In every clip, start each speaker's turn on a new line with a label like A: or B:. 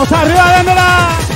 A: Vamos arriba, dándole.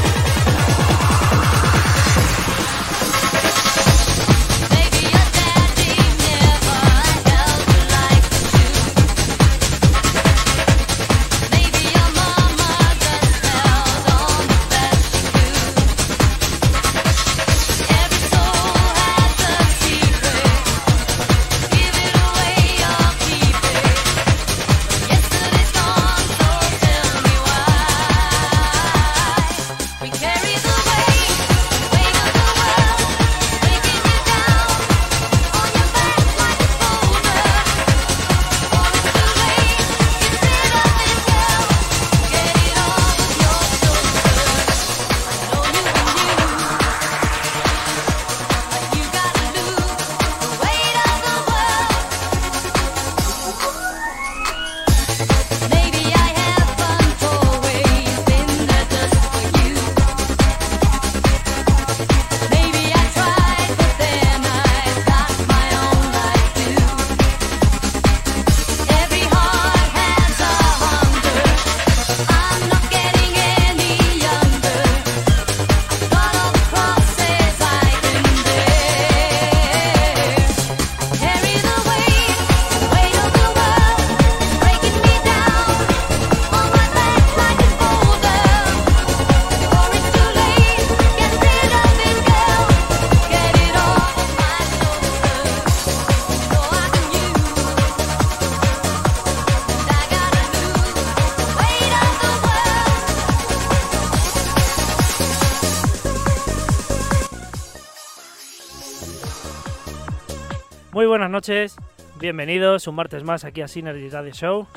A: Noches, bienvenidos un martes más aquí a Synergy Radio Show.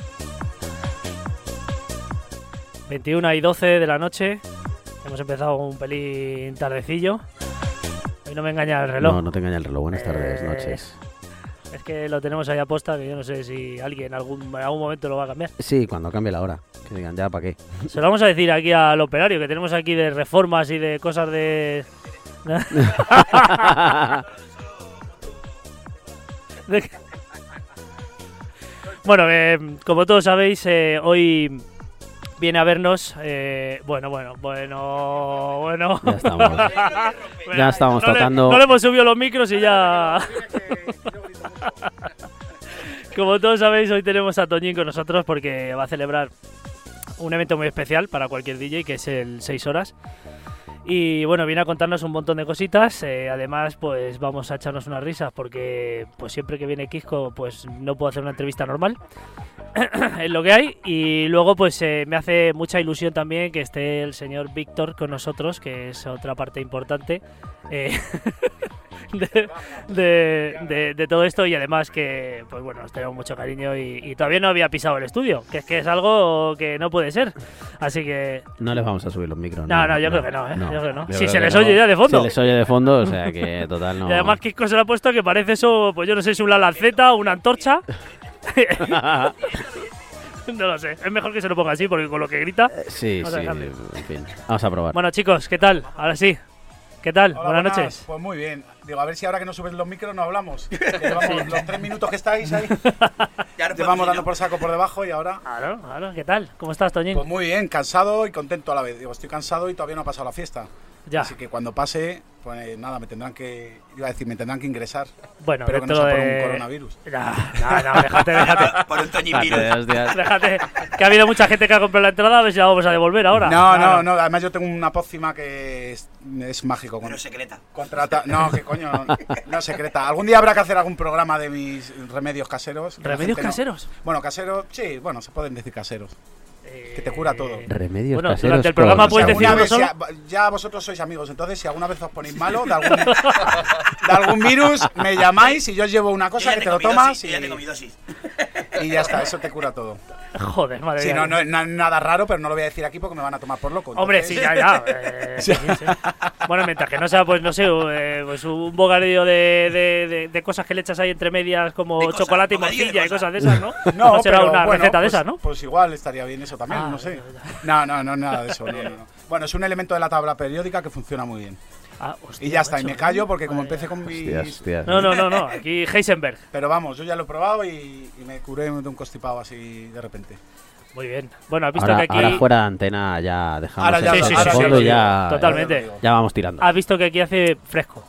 A: 21 y 12 de la noche, hemos empezado un pelín tardecillo. Hoy no me engaña el reloj.
B: No, no te engaña el reloj. Buenas tardes,
A: Eh,
B: noches.
A: Es que lo tenemos ahí aposta, que yo no sé si alguien algún, en algún momento lo va a cambiar.
B: Sí, cuando cambie la hora. Que digan, ya, ¿para qué?
A: Se lo vamos a decir aquí al operario, que tenemos aquí de reformas y de cosas de... de- bueno, eh, como todos sabéis, eh, hoy viene a vernos... eh, bueno, bueno, bueno, bueno...
B: Ya estamos. Ya estamos
A: no le-
B: tocando-
A: no le hemos subido los micros y ya... Como todos sabéis, hoy tenemos a Toñín con nosotros porque va a celebrar un evento muy especial para cualquier DJ, que es el 6 horas. Y bueno, viene a contarnos un montón de cositas. eh, además, pues vamos a echarnos unas risas porque pues siempre que viene Kisco, pues no puedo hacer una entrevista normal. es lo que hay. Y luego, pues eh, me hace mucha ilusión también que esté el señor Víctor con nosotros, que es otra parte importante. eh, de, de- de- de todo esto y además que pues bueno nos tenemos mucho cariño y, y todavía no había pisado el estudio que es que es algo que no puede ser así que
B: No les vamos a subir los micros.
A: No, no, yo creo que no, ¿eh? Yo creo que no. Si
B: creo
A: se les oye ya de fondo.
B: Se les oye de fondo, o sea que total no.
A: y además Kiko se lo ha puesto que parece eso pues yo no sé si una lanceta o una antorcha no lo sé es mejor que se lo ponga así porque con lo que grita
B: sí, sí, en fin. Vamos a probar.
A: bueno chicos qué tal ahora sí qué tal
C: Hola,
A: buenas noches
C: Pues muy bien. Digo, a ver si ahora que no subes los micros no hablamos. Llevamos los tres minutos que estáis ahí.
D: Ya no
C: Te vamos
D: podemos
C: dando por saco por debajo y ahora.
A: claro claro qué tal cómo estás Toñín
C: Pues muy bien, cansado y contento a la vez. Digo, estoy cansado y todavía no ha pasado la fiesta.
A: Ya
C: Así que cuando pase, pues nada, me tendrán que. Iba a decir, me tendrán que ingresar.
A: bueno
C: Pero que no sea por
A: de
C: un coronavirus.
A: Ya, no, no, déjate déjate
D: ¿no? Por un Toñín
B: Vale,
D: virus.
B: hostias.
A: Déjate, que ha habido mucha gente que ha comprado la entrada, a ver si la vamos a devolver ahora.
C: No,
A: Claro.
C: no, no. Además, yo tengo una pócima que es, es mágico. Con,
D: Pero secreta.
C: contrata. No, que coño. No, secreta. Algún día habrá que hacer algún programa de mis remedios caseros.
A: ¿Remedios
C: no-
A: caseros?
C: Bueno, caseros, sí, bueno, se pueden decir caseros. Que te cura todo.
B: Remedios
A: Bueno,
B: caseros
A: durante el programa
C: Si
A: puedes decir
C: vez ya, ya vosotros sois amigos, entonces si alguna vez os ponéis malo de algún, de algún virus, me llamáis y yo os llevo una cosa que te lo tomas
D: dosis,
C: y,
D: ya
C: y ya está, eso te cura todo.
A: Joder, madre
C: Sí,
A: mía.
C: no, no, no es nada raro, pero no lo voy a decir aquí porque me van a tomar por loco.
A: Hombre, sí, ya, ya. eh, sí, sí. Bueno, mientras que no sea, pues no sé, eh, pues un bocadillo de, de, de- de cosas que le echas ahí entre medias como
D: cosas,
A: chocolate y morcilla y
D: cosas.
A: de esas, ¿no?
C: No,
A: será
C: pero
A: una
C: bueno,
A: receta de
C: pues-
A: esas, ¿no?
C: Pues igual estaría bien eso también,
A: Ah,
C: no sé. No, no, no, nada de eso. No, no, no. Bueno, es un elemento de la tabla periódica que funciona muy bien.
A: Ah, hostia,
C: Y ya está, y me callo porque como empecé con mis...
B: Hostias, hostias.
A: No, no, no, no. Aquí Heisenberg.
C: Pero vamos, yo ya lo he probado y, y me curé de un constipado así de repente.
A: Muy bien. Bueno, has visto
B: Ahora,
A: que aquí.
B: ahora fuera de antena ya dejamos
C: Ahora ya
A: Sí, sí,
B: fondo ya,
A: totalmente.
C: Ya
B: vamos tirando.
A: Has visto que aquí hace fresco.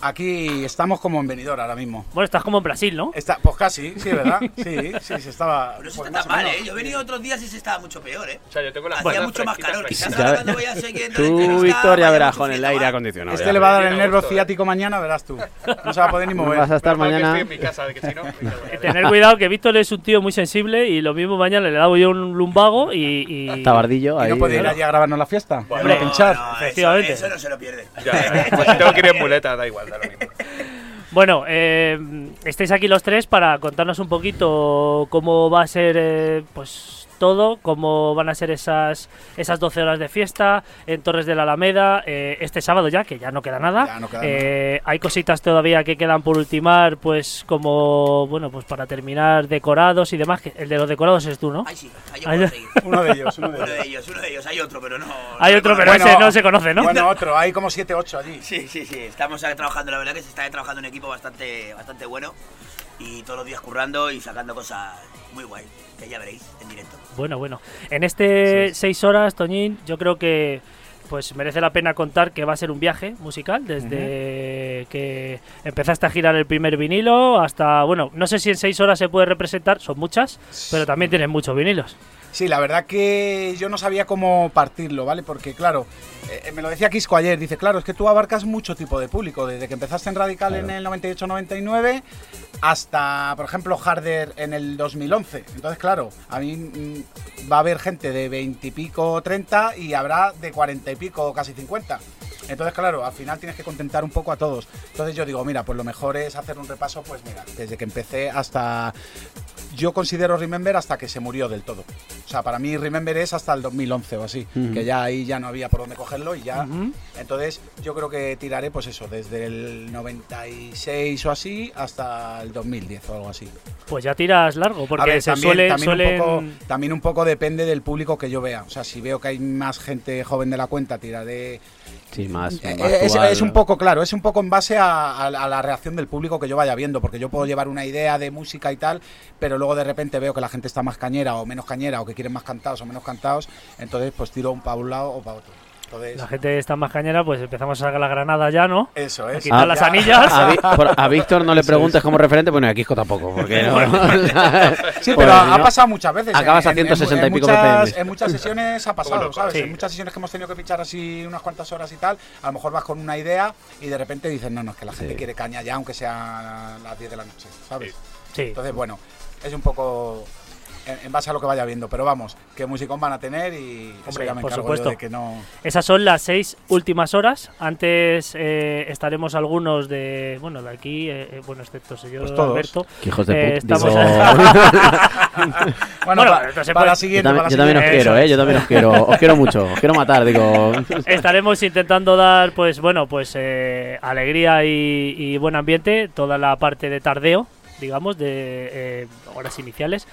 C: Aquí estamos como en venidor ahora mismo.
A: Bueno, estás como en Brasil, ¿no?
C: Está, pues casi, sí, ¿verdad? Sí, sí, se estaba.
D: Pero no
C: pues
D: está tan mal. ¿eh? Yo he venido otros días y se estaba mucho peor, ¿eh?
E: O sea, yo tengo las
D: Hacía mucho más calor. Quizás ahora cuando la
B: Tú,
D: vaya
B: verás con el aire acondicionado.
C: Este le va a dar el nervio ciático mañana, verás tú. No se va a poder ni mover.
B: Vas a estar mañana.
A: Eh. Tener cuidado que Víctor es un tío muy sensible y lo mismo mañana le daba yo un lumbago y. y-
B: Tabardillo
C: ¿Y
B: ahí.
C: no puede ir allí a grabarnos la fiesta?
E: Bueno,
C: Hombre, pinchar.
D: No, eso-
A: Efectivamente.
D: Eso, no se lo pierde.
E: Ya, pues si tengo que ir en muleta, da igual,
A: Bueno, eh, estáis aquí los tres para contarnos un poquito cómo va a ser eh, pues todo, cómo van a ser esas esas 12 horas de fiesta en Torres de la Alameda eh, este sábado ya, que ya no queda nada.
C: Ya no queda
A: Eh, Hay cositas todavía que quedan por ultimar, pues como, bueno, pues para terminar decorados y demás. que El de los decorados es tú, ¿no?
D: Ay, sí, ahí
A: Ay,
D: puedo
A: ya.
D: seguir.
C: Uno de ellos, uno de
D: Uno
C: ellos.
D: de ellos, uno de ellos. Hay otro, pero no.
A: Hay
D: no
A: otro, pero
D: conozco.
A: ese no se conoce, ¿no?
C: Bueno, otro, hay como 7, 8 allí.
D: Sí, sí, sí. Estamos trabajando, la verdad que se está trabajando un equipo bastante, bastante bueno. Y todos los días currando y sacando cosas muy guay. Que ya veréis en directo.
A: Bueno, bueno. En este seis horas, Toñín, yo creo que pues merece la pena contar que va a ser un viaje musical desde que empezaste a girar el primer vinilo hasta, bueno, no sé si en seis horas se puede representar, son muchas, pero también tienes muchos vinilos.
C: Sí, la verdad que yo no sabía cómo partirlo, ¿vale? Porque, claro, eh, me lo decía Quisco ayer, dice, claro, es que tú abarcas mucho tipo de público, desde que empezaste en Radical en el 98-99 hasta, por ejemplo, Harder en el 2011. Entonces, claro, a mí mm, va a haber gente de 20 y pico, 30 y habrá de 40 y pico, casi 50. Entonces, claro, al final tienes que contentar un poco a todos. Entonces yo digo, mira, pues lo mejor es hacer un repaso, pues mira, desde que empecé hasta... Yo considero Remember hasta que se murió del todo. O sea, para mí Remember es hasta el 2011 o así, que ya ahí ya no había por dónde cogerlo y ya... Entonces yo creo que tiraré pues eso, desde el 96 o así hasta el 2010 o algo así.
A: Pues ya tiras largo, porque
C: ver,
A: se
C: también,
A: suele,
C: también,
A: suelen-
C: un poco, también un poco depende del público que yo vea. O sea, si veo que hay más gente joven de la cuenta, tiraré...
B: Sí, más.
C: Eh,
B: más
C: es, un poco claro, es un poco en base a, a- a la reacción del público que yo vaya viendo, porque yo puedo llevar una idea de música y tal, pero luego de repente veo que la gente está más cañera o menos cañera, o que quieren más cantados o menos cantados, entonces pues tiro un para un lado o para otro. Entonces,
A: la gente está más cañera, pues empezamos a sacar la granada ya, ¿no?
C: eso es.
A: quitar
B: Ah,
A: las
C: Ya-
A: anillas.
B: A, Vi- por- a Víctor no le preguntes
C: es.
B: como referente, bueno, y a Quisco tampoco, porque no.
C: Sí,
B: Pues,
C: pero ha,
B: ¿no?
C: ha pasado muchas veces.
B: Acabas
C: En-
B: a
C: en- en-
B: 160 y pico
C: muchas. En muchas sesiones ha pasado,
E: Bueno,
C: ¿sabes?
A: sí.
C: En muchas sesiones que hemos tenido que pinchar así unas cuantas horas y tal, a lo mejor vas con una idea y de repente dices, no, no, es que la gente
B: Sí.
C: quiere caña ya, aunque sea las 10 de la noche, ¿sabes?
A: Sí.
C: Entonces, bueno, es un poco en, en base a lo que vaya viendo, pero vamos, qué musicón van a tener y eso
A: Hombre,
C: ya me
A: por supuesto.
C: yo de que no...
A: Esas son las seis últimas horas. Antes eh, estaremos algunos de, bueno, de aquí, eh, eh, bueno, excepto señor
C: Pues todos.
A: Alberto.
B: Que hijos de
A: Eh,
B: puta.
A: estamos-
C: Bueno,
A: Bueno,
C: para la
B: Yo
C: siguiente,
B: también,
C: para la
B: yo también os quiero, ¿eh? Yo también os quiero. Os quiero mucho. Os quiero matar, digo.
A: Estaremos intentando dar, pues bueno, pues eh, alegría y, y buen ambiente, toda la parte de tardeo, digamos, de eh, horas iniciales.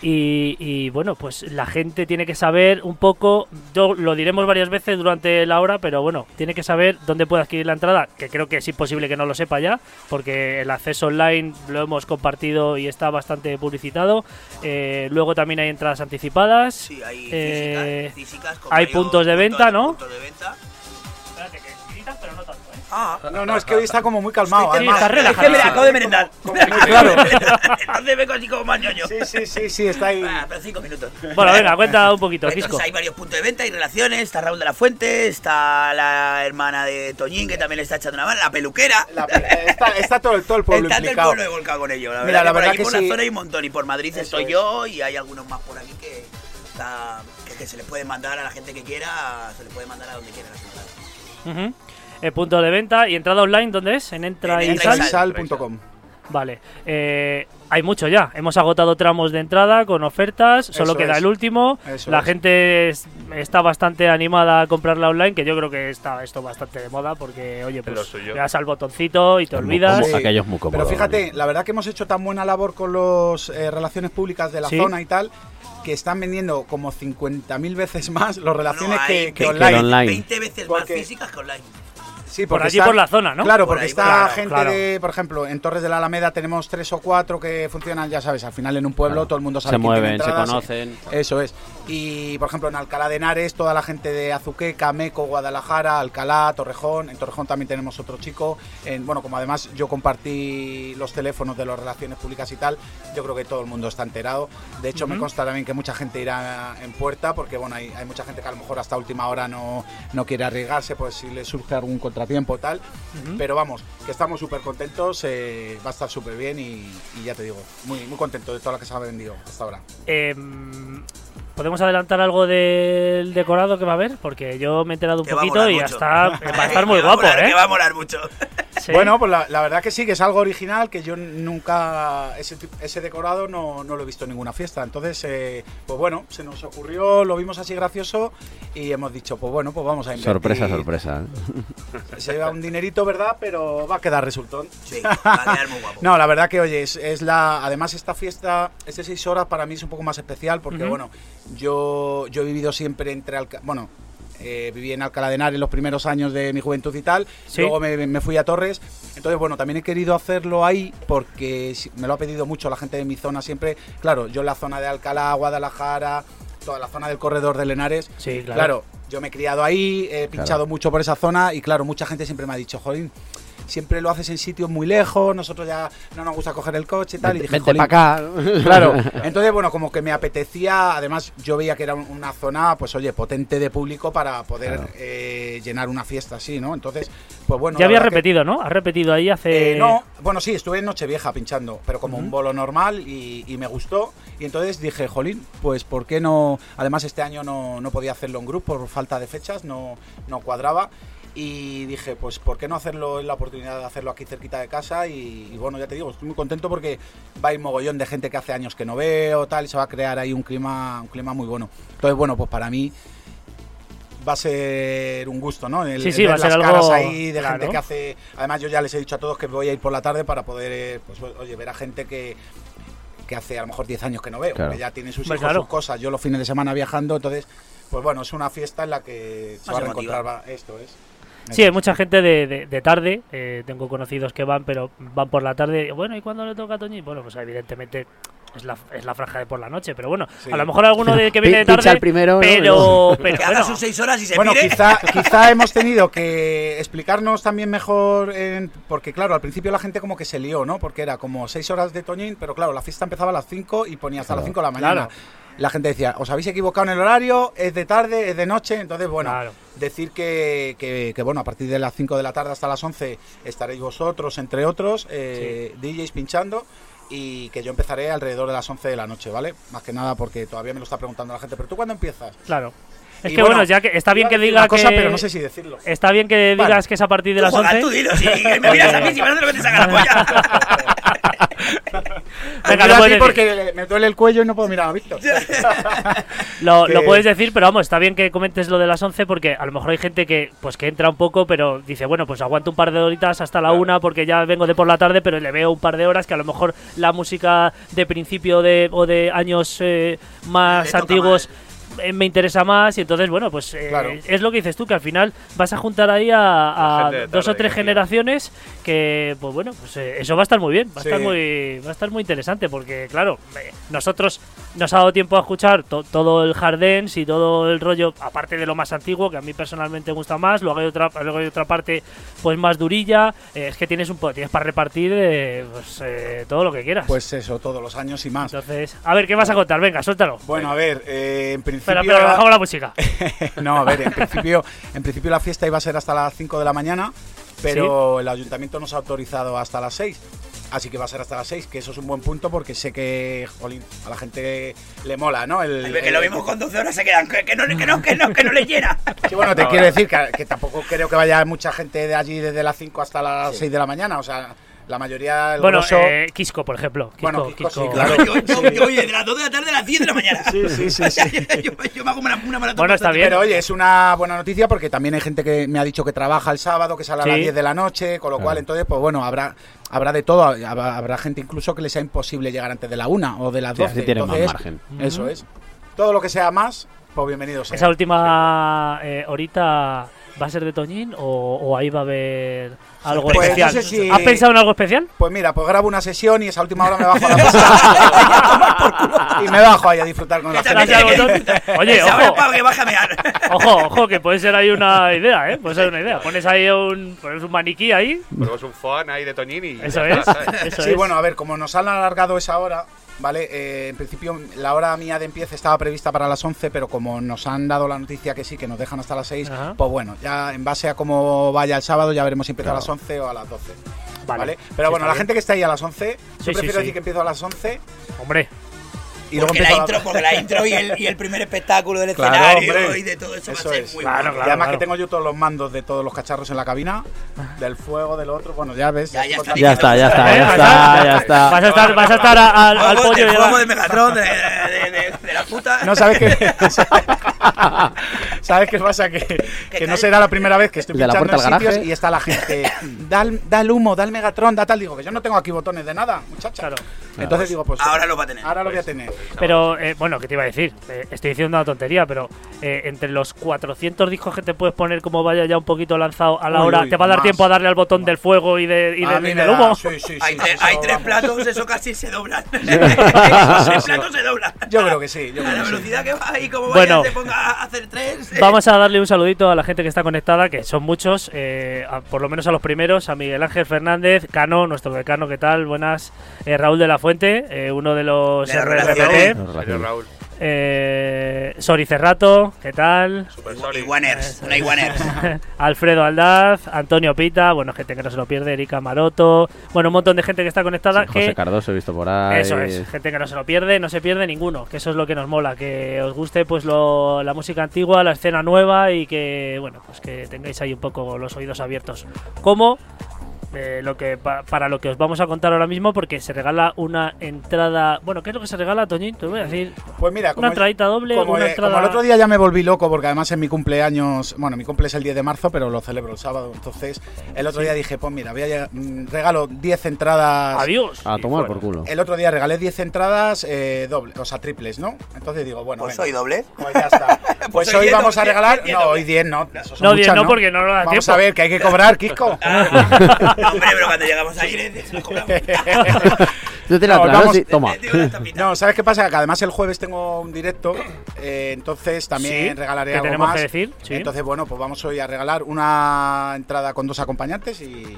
A: Y, y, bueno, pues la gente tiene que saber un poco, yo lo diremos varias veces durante la hora, pero bueno, tiene que saber dónde puede adquirir la entrada, que creo que es imposible que no lo sepa ya, porque el acceso online lo hemos compartido y está bastante publicitado. Eh, luego también hay entradas anticipadas.
D: Sí, hay
A: Eh,
D: físicas,
A: hay puntos de venta, ¿no?
D: puntos de venta. Ah,
C: No, no, es que hoy está como muy calmado.
D: Sí,
A: está
D: es que
A: relajado.
D: me acabo de merendar.
C: claro.
D: Entonces vengo así como más ñoño.
C: Sí, sí, sí, sí, está ahí.
D: Ah, pero cinco minutos.
A: Bueno, venga, cuenta un poquito,
D: Entonces hay varios puntos de venta, hay relaciones, está Raúl de la Fuente, está la hermana de Toñín que también le está echando una mano, la peluquera.
C: La- está, está todo, el- todo el pueblo
D: está todo el
C: implicado.
D: pueblo de volcado con ello. La
C: Mira,
D: verdad,
C: la
D: que por
C: verdad
D: aquí
C: que
D: por la zona hay un montón y por Madrid
C: Eso
D: estoy
C: es.
D: yo y hay algunos más por aquí que, está- que, que se les puede mandar a la gente que quiera, se les puede mandar a donde quiera.
A: Ujú. El punto de venta y entrada online, ¿dónde es? En Entra.
C: Entraisal.com.
A: Vale. Eh, hay mucho ya. Hemos agotado tramos de entrada con ofertas. Solo
C: Eso
A: queda
C: es.
A: el último.
C: Eso
A: la
C: es.
A: gente es- está bastante animada a comprarla online, que yo creo que está esto bastante de moda porque, oye, pues le das al botoncito y te olvidas.
B: cómodo,
C: Sí.
B: Aquello es muy cómodo.
C: Pero fíjate, la verdad que hemos hecho tan buena labor con las relaciones públicas de la
A: Sí.
C: zona y tal, que están vendiendo como 50.000 veces más las relaciones
D: No,
C: que,
D: hay
C: que
D: 20
C: online.
B: online.
D: 20 veces más físicas que online.
C: Sí,
A: Por
C: porque
A: allí,
C: está-
A: por la zona, ¿no?
C: Claro,
D: Por
C: porque
D: ahí,
C: está
A: claro,
C: gente
A: claro.
C: de, por ejemplo, en Torres de la Alameda tenemos tres o cuatro que funcionan, ya sabes, al final en un pueblo
B: Claro.
C: todo el mundo sabe
B: Se
C: quién tiene
B: mueven, se conocen.
C: Eso es. Y por ejemplo en Alcalá de Henares, toda la gente de Azuqueca, Meco, Guadalajara, Alcalá, Torrejón. En Torrejón también tenemos otro chico. En, bueno, como además yo compartí los teléfonos de las relaciones públicas y tal, yo creo que todo el mundo está enterado. De hecho, me consta también que mucha gente irá en puerta, porque bueno, hay, hay mucha gente que a lo mejor hasta última hora no, no quiere arriesgarse, pues si le surge algún contratiempo o tal. Pero vamos, que estamos súper contentos, eh, va a estar súper bien y, y ya te digo, muy, muy contento de todo lo que se ha vendido hasta ahora.
A: Em, ¿Podemos adelantar algo del decorado que va a haber? Porque yo me he enterado un
D: Que
A: poquito y
D: mucho.
A: está, va a estar muy guapo,
D: molar,
A: ¿eh?
D: Que va a molar mucho.
A: Sí.
C: Bueno, pues la, la verdad que sí, que es algo original, que yo nunca, ese, ese decorado no, no lo he visto en ninguna fiesta. Entonces, eh, pues bueno, se nos ocurrió, lo vimos así gracioso y hemos dicho, pues bueno, pues vamos a invertir.
B: Sorpresa, sorpresa. ¿eh?
C: Se lleva un dinerito, ¿verdad? Pero va a quedar resultón.
D: Sí, va a quedar muy guapo.
C: No, la verdad que, oye, es, es la. Además, esta fiesta, este seis horas para mí es un poco más especial porque, bueno, yo, yo he vivido siempre entre. Alca- bueno, eh, viví en Alcalá de Henares los primeros años de mi juventud y tal.
A: Sí.
C: Luego me, me fui a Torres. Entonces, bueno, también he querido hacerlo ahí porque me lo ha pedido mucho la gente de mi zona siempre. Claro, yo en la zona de Alcalá, Guadalajara, toda la zona del corredor de Henares.
A: Sí, claro.
C: Claro, yo me he criado ahí, he pinchado mucho por esa zona y claro, mucha gente siempre me ha dicho, jolín, siempre lo haces en sitios muy lejos, nosotros ya no nos gusta coger el coche y tal. y dije, "Jolín".
B: para acá.
C: Claro, entonces bueno, como que me apetecía, además yo veía que era un- una zona, pues oye, potente de público para poder
B: Claro.
C: eh, llenar una fiesta así, ¿no? Entonces, pues bueno.
A: ya había
C: que-
A: repetido, ¿no? Has repetido ahí hace...
C: eh, no, bueno, sí, estuve en Nochevieja pinchando, pero como un bolo normal y, y me gustó. Y entonces dije, jolín, pues ¿por qué no? Además, este año no, no podía hacerlo en grupo por falta de fechas, no, no cuadraba. Y dije, pues, ¿por qué no hacerlo? Es la oportunidad de hacerlo aquí cerquita de casa. Y, y bueno, ya te digo, estoy muy contento porque va a ir mogollón de gente que hace años que no veo, tal, y se va a crear ahí un clima, un clima muy bueno. Entonces, bueno, pues para mí va a ser un gusto, ¿no? El-
A: Sí, sí, va a ser
C: las
A: algo-
C: caras ahí de
A: claro.
C: gente que hace. Además, yo ya les he dicho a todos que voy a ir por la tarde para poder, eh, pues, oye, ver a gente que que hace a lo mejor 10 años que no veo,
B: Claro.
C: que ya tiene sus hijos,
A: claro.
C: sus cosas. Yo los fines de semana viajando, entonces, pues bueno, es una fiesta en la que se
D: Más
C: va a va- esto es.
A: Sí, hay mucha gente de, de- de tarde. eh, tengo conocidos que van, pero van por la tarde. Bueno, ¿y cuándo le toca a Toñi? Bueno, pues evidentemente es la, es la franja de por la noche. Pero bueno,
C: Sí.
A: a lo mejor alguno de que viene de tarde.
B: el primero, ¿no?
A: pero, pero
D: Que haga
A: bueno,
D: sus seis horas y se
C: Bueno, quizá, quizá hemos tenido que explicarnos también mejor, en- porque claro, al principio la gente como que se lió, ¿no? Porque era como 6 horas de Toñín, pero claro, la fiesta empezaba a las 5 y ponía hasta las 5 de la mañana.
A: Claro.
C: La gente decía, os habéis equivocado en el horario, es de tarde, es de noche, entonces bueno,
A: Claro.
C: decir que, que- que, bueno, a partir de las 5 de la tarde hasta las 11 estaréis vosotros, entre otros, eh, DJs pinchando. Y que yo empezaré alrededor de las 11 de la noche, ¿vale? Más que nada porque todavía me lo está preguntando la gente. ¿Pero tú cuándo empiezas?
A: claro. Es
C: Y
A: que bueno, ya que está bien que
C: decir
A: diga
C: una cosa,
A: que.
C: pero no sé si decirlo.
A: Está bien que
C: Vale.
A: digas que es a partir de
D: Tú
A: las
D: juegas,
A: 11.
D: tú dilo, si me miras a mí, si me haces lo que te saca la polla.
A: Venga, lo puedes decir.
C: porque me duele el cuello y no puedo mirar a Víctor.
A: Lo,
C: que-
A: lo puedes decir, pero vamos, está bien que comentes lo de las 11 porque a lo mejor hay gente que pues que entra un poco, pero dice, bueno, pues aguanto un par de horitas hasta la una porque ya vengo de por la tarde, pero le veo un par de horas que a lo mejor la música de principio de, o de años eh, más
D: Le toca
A: antiguos eh, me interesa más y entonces, bueno, pues eh,
C: Claro.
A: es lo que dices tú, que al final vas a juntar ahí a, dos o tres generaciones que, pues bueno, pues eh, eso va a estar muy bien, va a, estar muy, va a estar muy interesante porque, claro, eh, nosotros nos ha dado tiempo a escuchar to- todo el dance y todo el rollo, aparte de lo más antiguo, que a mí personalmente me gusta más, luego hay otra, luego hay otra parte pues más durilla, eh, es que tienes un po- tienes para repartir eh, pues, eh, todo lo que quieras.
C: Pues eso, todos los años y más.
A: Entonces, a ver, ¿qué vas a contar? Venga, suéltalo.
C: Bueno, a ver, eh, en principio.
A: Espera, espera, bajamos la música.
C: no, a ver, en principio, en principio la fiesta iba a ser hasta las 5 de la mañana, pero el ayuntamiento nos ha autorizado hasta las 6. Así que va a ser hasta las 6, que eso es un buen punto porque sé que, jolín, a la gente le mola, ¿no? El,
D: Ay, que lo mismo con 12 horas se quedan. Que, que no, que no, que no, que no le llena.
C: Sí, bueno, te quiero decir que, que tampoco creo que vaya mucha gente de allí desde las 5 hasta las 6 de la mañana. O sea, la mayoría. El
A: Bueno,
C: grosso-
A: eh, Quisco, por ejemplo. Quisco,
C: Bueno, Quisco sí,
A: Quisco-
C: claro.
D: Yo, yo, yo, oye, de las 2 de la tarde a las 10 de la mañana.
C: Sí, sí, sí, sí.
D: yo, yo me hago una, una maratón.
A: Bueno, está bien.
C: Pero oye, es una buena noticia porque también hay gente que me ha dicho que trabaja el sábado, que sale a las
A: Sí.
C: 10 de la noche, con lo cual entonces, pues bueno, habrá habrá de todo, habrá, habrá gente incluso que le sea imposible llegar antes de la 1 o de las
B: Sí,
C: 12.
B: así tienen más
C: entonces,
B: margen.
C: Eso es. Todo lo que sea más, pues bienvenido sea.
A: ¿Esa última eh, horita va a ser de Toñín o, o ahí va a haber algo
C: Pues no
A: especial?
C: sé si-
A: ¿Has pensado en algo especial?
C: Pues mira, pues grabo una sesión y esa última hora me bajo a la pista y me bajo ahí a disfrutar con la gente.
A: Oye, ojo, ojo, ojo, que puede ser ahí una idea, ¿eh? Puede ser una idea. Pones ahí un, pones un maniquí ahí.
E: Ponemos un fan ahí de Toñín y.
A: Eso es.
E: está, ¿sabes?
A: Eso
C: Sí,
A: es.
C: bueno, a ver, como nos han alargado esa hora, ¿vale? Eh, en principio la hora mía de empiece estaba prevista para las 11, pero como nos han dado la noticia que sí, que nos dejan hasta las 6,
A: Ajá.
C: pues bueno, ya en base a cómo vaya el sábado ya veremos si empieza
B: Claro.
C: a las 11 o a las 12.
A: Vale.
C: Vale. Pero
A: Sí,
C: bueno, la
A: bien.
C: gente que está ahí a las 11,
A: Sí,
C: yo prefiero
A: sí.
C: decir que empiezo a las 11
A: Hombre,
C: y luego
D: Porque la,
C: empiezo a
D: intro, porque la intro y el, y el primer espectáculo del
C: Claro,
D: escenario
C: hombre.
D: y de todo eso,
C: Eso
D: va a ser
C: es.
D: muy
A: Claro,
D: bueno.
A: claro.
C: y además que tengo yo todos los mandos de todos los cacharros en la cabina, del fuego, del otro, bueno, ya ves.
D: Ya, está.
B: Ya está, ya está, ya
A: Vas
B: está, ya está.
A: vas a estar, vas a estar a- al, al pollo
D: de Megatron de, de, de- de la puta.
C: No, ¿sabes qué? ¿Sabes qué pasa? Que, que no será la primera vez que estoy
B: la
C: pinchando en sitios
B: garaje.
C: y está la gente, da, el- da el humo, da el Megatron, da tal. Digo, que yo no tengo aquí botones de nada, muchacha.
A: Claro.
C: Entonces digo, pues
D: Ahora lo va a tener.
C: ahora lo voy a tener.
A: Pero, eh, bueno, ¿qué te iba a decir? Eh, estoy diciendo una tontería, pero eh, entre los 400 discos que te puedes poner como vaya ya un poquito lanzado a la
C: Uy,
A: hora,
C: uy,
A: ¿te va a dar
C: más.
A: tiempo a darle al botón del fuego y, de, y,
C: A
A: de- y del
C: da-
A: humo?
C: sí, sí, sí,
D: hay,
C: sí,
D: tres,
C: eso
D: hay tres platos, eso casi se doblan. tres platos se doblan.
C: Yo creo que sí, yo
D: A
C: creo
D: la
C: que sí.
D: velocidad que va y como
A: Bueno.
D: vaya, te ponga a hacer tres.
A: Vamos a darle un saludito a la gente que está conectada, que son muchos, eh, a- por lo menos a los primeros, a Miguel Ángel Fernández, Cano, nuestro decano, ¿qué tal? Buenas. Eh, Raúl de la Fuente, eh, uno de los
D: De.
E: Señor Raúl.
A: Eh, Sori Cerrato, ¿qué tal?
E: Super sorry.
D: Iguaners, una Iguaners.
A: Alfredo Aldaz, Antonio Pita, bueno, gente que no se lo pierde, Erika Maroto, bueno, un montón de gente que está conectada.
B: Sí, José
A: que,
B: Cardoso he visto por ahí.
A: eso es, gente que no se lo pierde, no se pierde ninguno, que eso es lo que nos mola, que os guste pues lo- la música antigua, la escena nueva y que, bueno, pues que tengáis ahí un poco los oídos abiertos. Como eh, lo que pa- para lo que os vamos a contar ahora mismo, porque se regala una entrada. Bueno, ¿qué es lo que se regala, Toñín? Te voy a decir.
C: Pues mira, como,
A: Una entradita doble,
C: como,
A: una
C: eh,
A: entrada.
C: como el otro día ya me volví loco, porque además en mi cumpleaños, bueno, mi cumple es el 10 de marzo, pero lo celebro el sábado, entonces el otro día dije, pues mira, voy a, mm, regalo 10 entradas.
A: Adiós.
B: A tomar por culo.
C: El otro día regalé 10 entradas eh, doble, o sea, triples, ¿no? Entonces digo, bueno,
D: Pues
C: venga,
D: soy doble.
C: pues ya está. Pues,
D: Pues
C: hoy
D: hoy diez
C: vamos a regalar.
D: diez
C: No, hoy 10 no.
A: No, 10
C: muchas,
A: no, porque no nos da
C: Vamos
A: tiempo.
C: a ver, que hay que cobrar, Kiko.
D: No, hombre, pero cuando llegamos ahí, le.
B: Yo te la
C: No,
B: traigo,
C: vamos-
B: sí, Toma.
C: No, ¿sabes qué pasa? Que además el jueves tengo un directo, eh, entonces también
A: Sí,
C: regalaré
A: que
C: algo
A: tenemos
C: más.
A: que decir, sí.
C: Entonces, bueno, pues vamos hoy a regalar una entrada con dos acompañantes y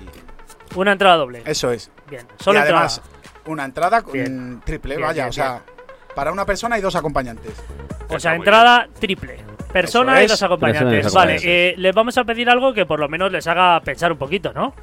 A: Una entrada doble.
C: eso es.
A: Bien. Solo
C: y además,
A: entrada.
C: una entrada con
A: Bien.
C: triple,
A: Bien,
C: vaya,
A: bien,
C: o sea, para una persona y dos acompañantes.
A: O sea, entrada triple. Persona y dos acompañantes. Vale,
B: acompañantes.
A: eh, les vamos a pedir algo que por lo menos les haga pensar un poquito, ¿no?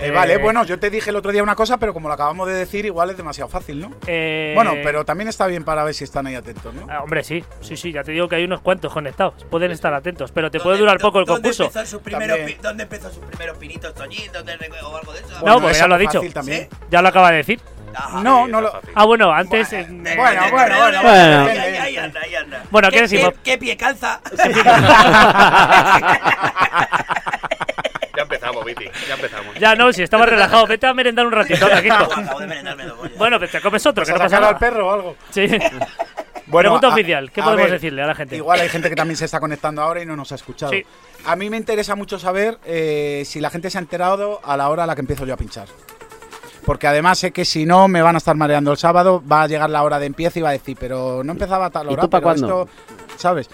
C: Eh,
A: Eh,
C: vale, bueno, yo te dije el otro día una cosa, pero como lo acabamos de decir, igual es demasiado fácil, ¿no?
A: Eh,
C: Bueno, pero también está bien para ver si están ahí atentos, ¿no?
A: ah, hombre, sí, sí, sí, ya te digo que hay unos cuantos conectados. Pueden estar atentos, pero te
D: ¿Dónde-
A: puede durar poco el
D: ¿dónde
A: concurso.
D: empezó sus primeros ¿Dónde empezó sus primeros pinitos, Toñín? ¿Dónde o algo de eso?
A: No,
C: esa
A: ya lo ha dicho.
C: también.
A: Ya lo acaba de decir.
D: Ajá.
C: No, no lo.
A: Ah, bueno, antes.
D: Bueno,
A: eh,
C: bueno,
A: eh,
C: bueno, bueno,
B: bueno.
D: Ahí, ahí, ahí anda, ahí anda.
A: Bueno,
D: ¿Qué,
A: ¿qué decimos?
D: ¿Qué, qué pie calza?
E: Ya empezamos, Viti. Ya empezamos.
A: Ya no, si estabas relajado, vete a merendar un ratito. anda, Kiko.
D: Acabo de merendarme dos bollas.
A: Bueno, pues te comes otro, que
C: ¿Vas
A: no
C: a
A: pasa
C: sacar al
A: nada.
C: perro o algo?
A: Sí.
C: Bueno,
A: Pregunta
C: a-
A: oficial, ¿qué podemos
C: ver,
A: decirle a la gente?
C: Igual hay gente que también se está conectando ahora y no nos ha escuchado.
A: Sí.
C: A mí me interesa mucho saber eh, si la gente se ha enterado a la hora a la que empiezo yo a pinchar. Porque además sé que si no me van a estar mareando el sábado, va a llegar la hora de empiece y va a decir, pero no empezaba a tal
B: ¿Y
C: hora.
B: tú pa'
C: pero
B: cuándo?
C: esto", ¿Sabes?